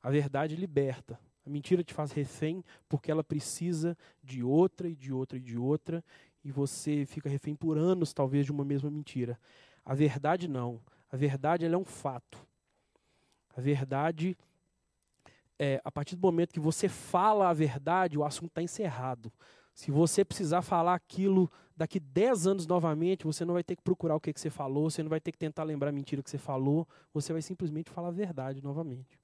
A verdade liberta. A mentira te faz refém porque ela precisa de outra e de outra e de outra e você fica refém por anos, talvez, de uma mesma mentira. A verdade não. A verdade é um fato. A verdade, é, a partir do momento que você fala a verdade, o assunto está encerrado. Se você precisar falar aquilo daqui 10 anos novamente, você não vai ter que procurar o que, que você falou, você não vai ter que tentar lembrar a mentira que você falou, você vai simplesmente falar a verdade novamente.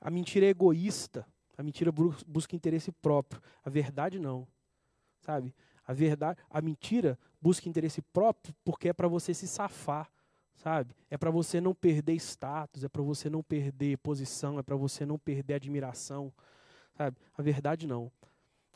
A mentira é egoísta, a mentira busca interesse próprio, a verdade não. Sabe? A verdade, a mentira busca interesse próprio porque é para você se safar, sabe? É para você não perder status, é para você não perder posição, é para você não perder admiração, sabe? A verdade não.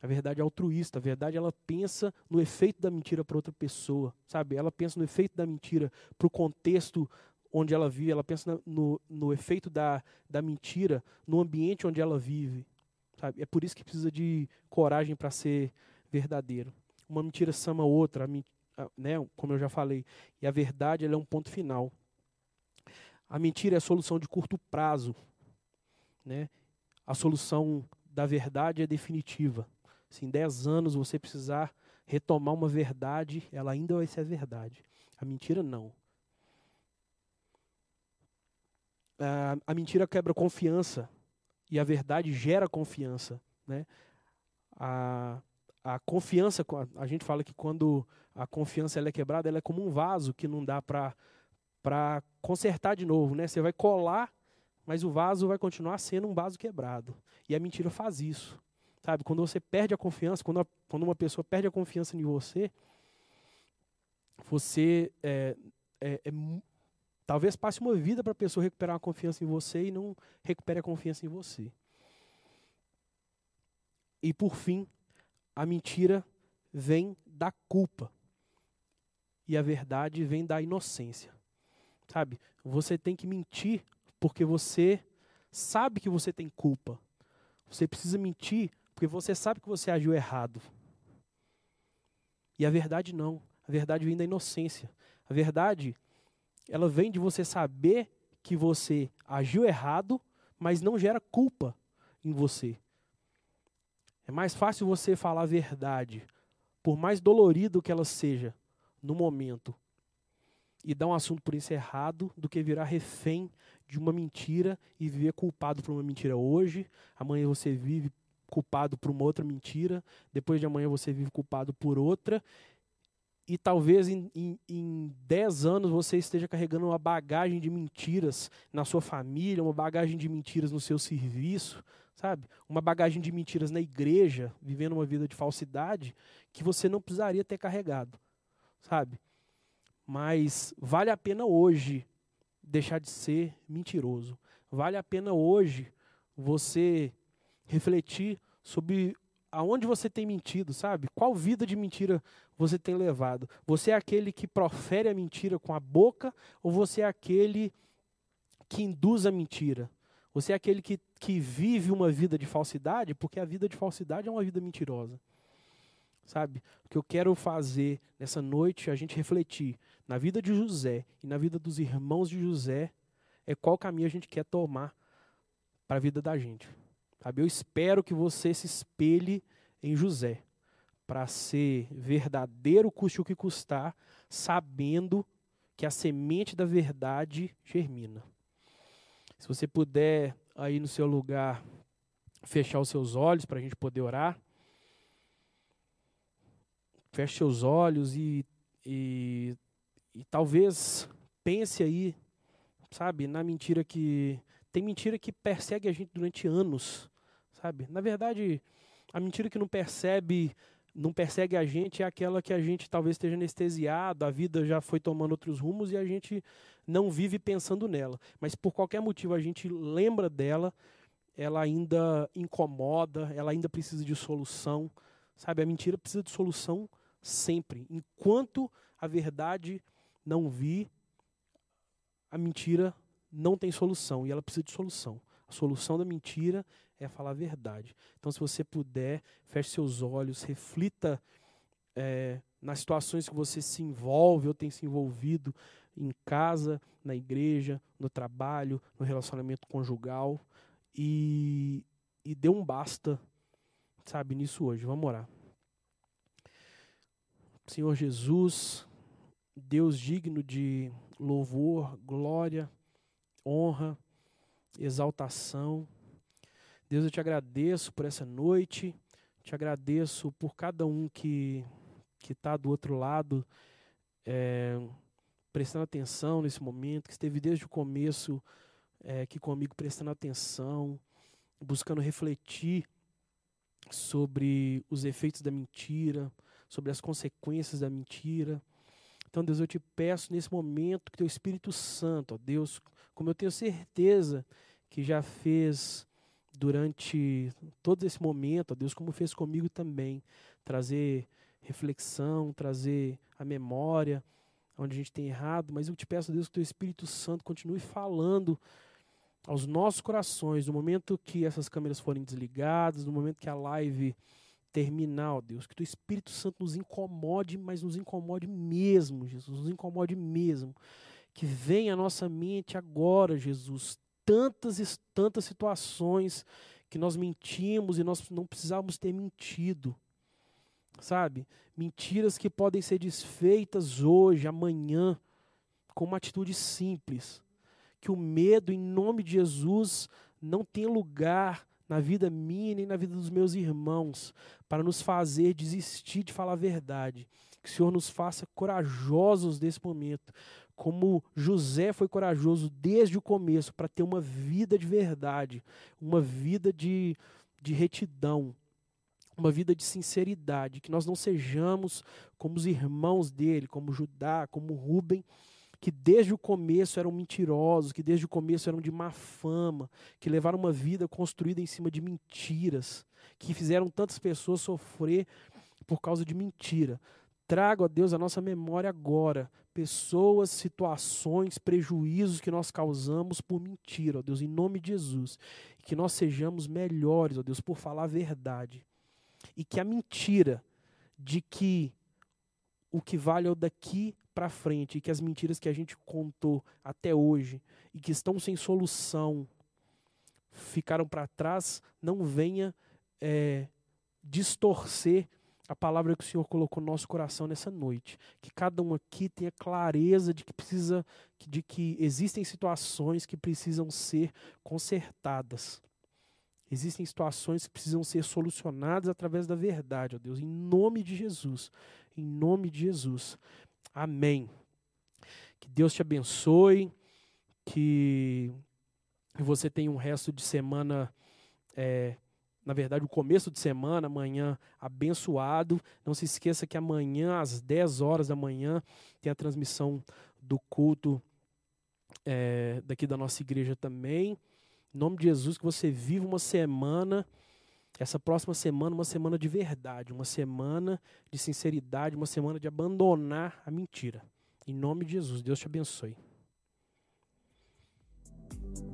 A verdade é altruísta, a verdade ela pensa no efeito da mentira para outra pessoa, sabe? Ela pensa no efeito da mentira para o contexto onde ela vive, ela pensa no, no efeito da, da mentira no ambiente onde ela vive, sabe? É por isso que precisa de coragem para ser verdadeiro uma mentira sama outra, né, como eu já falei. E a verdade é um ponto final. A mentira é a solução de curto prazo. Né? A solução da verdade é definitiva. Se em 10 anos você precisar retomar uma verdade, ela ainda vai ser a verdade. A mentira não. a mentira quebra confiança e a verdade gera confiança. Né? A, a confiança, a gente fala que quando a confiança ela é quebrada, ela é como um vaso que não dá para consertar de novo, né? Você vai colar, mas o vaso vai continuar sendo um vaso quebrado. E a mentira faz isso. Sabe? Quando você perde a confiança, quando, a, quando uma pessoa perde a confiança em você, você é, é, é, talvez passe uma vida para a pessoa recuperar a confiança em você e não recupere a confiança em você. E por fim, a mentira vem da culpa e a verdade vem da inocência. Sabe? Você tem que mentir porque você sabe que você tem culpa. Você precisa mentir porque você sabe que você agiu errado. E a verdade não. A verdade vem da inocência. A verdade, ela vem de você saber que você agiu errado, mas não gera culpa em você. É mais fácil você falar a verdade, por mais dolorido que ela seja, no momento, e dar um assunto por encerrado, do que virar refém de uma mentira e viver culpado por uma mentira hoje. Amanhã você vive culpado por uma outra mentira, depois de amanhã você vive culpado por outra, e talvez em, em, em 10 anos você esteja carregando uma bagagem de mentiras na sua família, uma bagagem de mentiras no seu serviço, sabe? Uma bagagem de mentiras na igreja, vivendo uma vida de falsidade, que você não precisaria ter carregado, sabe? Mas vale a pena hoje deixar de ser mentiroso. Vale a pena hoje você refletir sobre aonde você tem mentido, sabe? Qual vida de mentira você tem levado? Você é aquele que profere a mentira com a boca ou você é aquele que induz a mentira? Você é aquele que, que vive uma vida de falsidade, porque a vida de falsidade é uma vida mentirosa. Sabe? O que eu quero fazer nessa noite é a gente refletir na vida de José e na vida dos irmãos de José é qual caminho a gente quer tomar para a vida da gente. Sabe? Eu espero que você se espelhe em José para ser verdadeiro, custe o que custar, sabendo que a semente da verdade germina. Se você puder, aí no seu lugar, fechar os seus olhos para a gente poder orar. Feche seus olhos e, e, e talvez pense aí, sabe, na mentira que. Tem mentira que persegue a gente durante anos, sabe? Na verdade, a mentira que não percebe, não persegue a gente é aquela que a gente talvez esteja anestesiado, a vida já foi tomando outros rumos e a gente não vive pensando nela. Mas por qualquer motivo a gente lembra dela, ela ainda incomoda, ela ainda precisa de solução, sabe? A mentira precisa de solução sempre. Enquanto a verdade não vir, a mentira não tem solução e ela precisa de solução. A solução da mentira é falar a verdade. Então, se você puder, feche seus olhos, reflita é, nas situações que você se envolve ou tem se envolvido em casa, na igreja, no trabalho, no relacionamento conjugal e, e dê um basta, sabe, nisso hoje. Vamos orar. Senhor Jesus, Deus digno de louvor, glória, honra, exaltação. Deus, eu te agradeço por essa noite, te agradeço por cada um que que está do outro lado, é, prestando atenção nesse momento, que esteve desde o começo é, aqui comigo prestando atenção, buscando refletir sobre os efeitos da mentira, sobre as consequências da mentira. Então, Deus, eu te peço nesse momento que teu Espírito Santo, ó Deus, como eu tenho certeza que já fez durante todo esse momento, ó Deus, como fez comigo também, trazer reflexão, trazer a memória onde a gente tem errado, mas eu te peço, Deus, que teu Espírito Santo continue falando aos nossos corações, no momento que essas câmeras forem desligadas, no momento que a live terminal, Deus, que o Espírito Santo nos incomode, mas nos incomode mesmo, Jesus, nos incomode mesmo. Que venha à nossa mente agora, Jesus, tantas tantas situações que nós mentimos e nós não precisávamos ter mentido. Sabe? Mentiras que podem ser desfeitas hoje, amanhã, com uma atitude simples. Que o medo, em nome de Jesus, não tem lugar na vida minha nem na vida dos meus irmãos, para nos fazer desistir de falar a verdade. Que o Senhor nos faça corajosos nesse momento, como José foi corajoso desde o começo para ter uma vida de verdade, uma vida de, de retidão, uma vida de sinceridade, que nós não sejamos como os irmãos dele, como Judá, como Rubem, que desde o começo eram mentirosos, que desde o começo eram de má fama, que levaram uma vida construída em cima de mentiras, que fizeram tantas pessoas sofrer por causa de mentira. Trago a Deus a nossa memória agora, pessoas, situações, prejuízos que nós causamos por mentira, ó Deus, em nome de Jesus. Que nós sejamos melhores, ó Deus, por falar a verdade. E que a mentira de que o que vale é o daqui para frente e que as mentiras que a gente contou até hoje e que estão sem solução ficaram para trás, não venha é, distorcer a palavra que o Senhor colocou no nosso coração nessa noite. Que cada um aqui tenha clareza de que precisa, de que existem situações que precisam ser consertadas. Existem situações que precisam ser solucionadas através da verdade, ó Deus, em nome de Jesus. Em nome de Jesus. Amém. Que Deus te abençoe, que você tenha um resto de semana, é, na verdade, o começo de semana, amanhã abençoado. Não se esqueça que amanhã, às 10 horas da manhã, tem a transmissão do culto é, daqui da nossa igreja também. Em nome de Jesus, que você viva uma semana essa próxima semana, uma semana de verdade, uma semana de sinceridade, uma semana de abandonar a mentira. Em nome de Jesus, Deus te abençoe.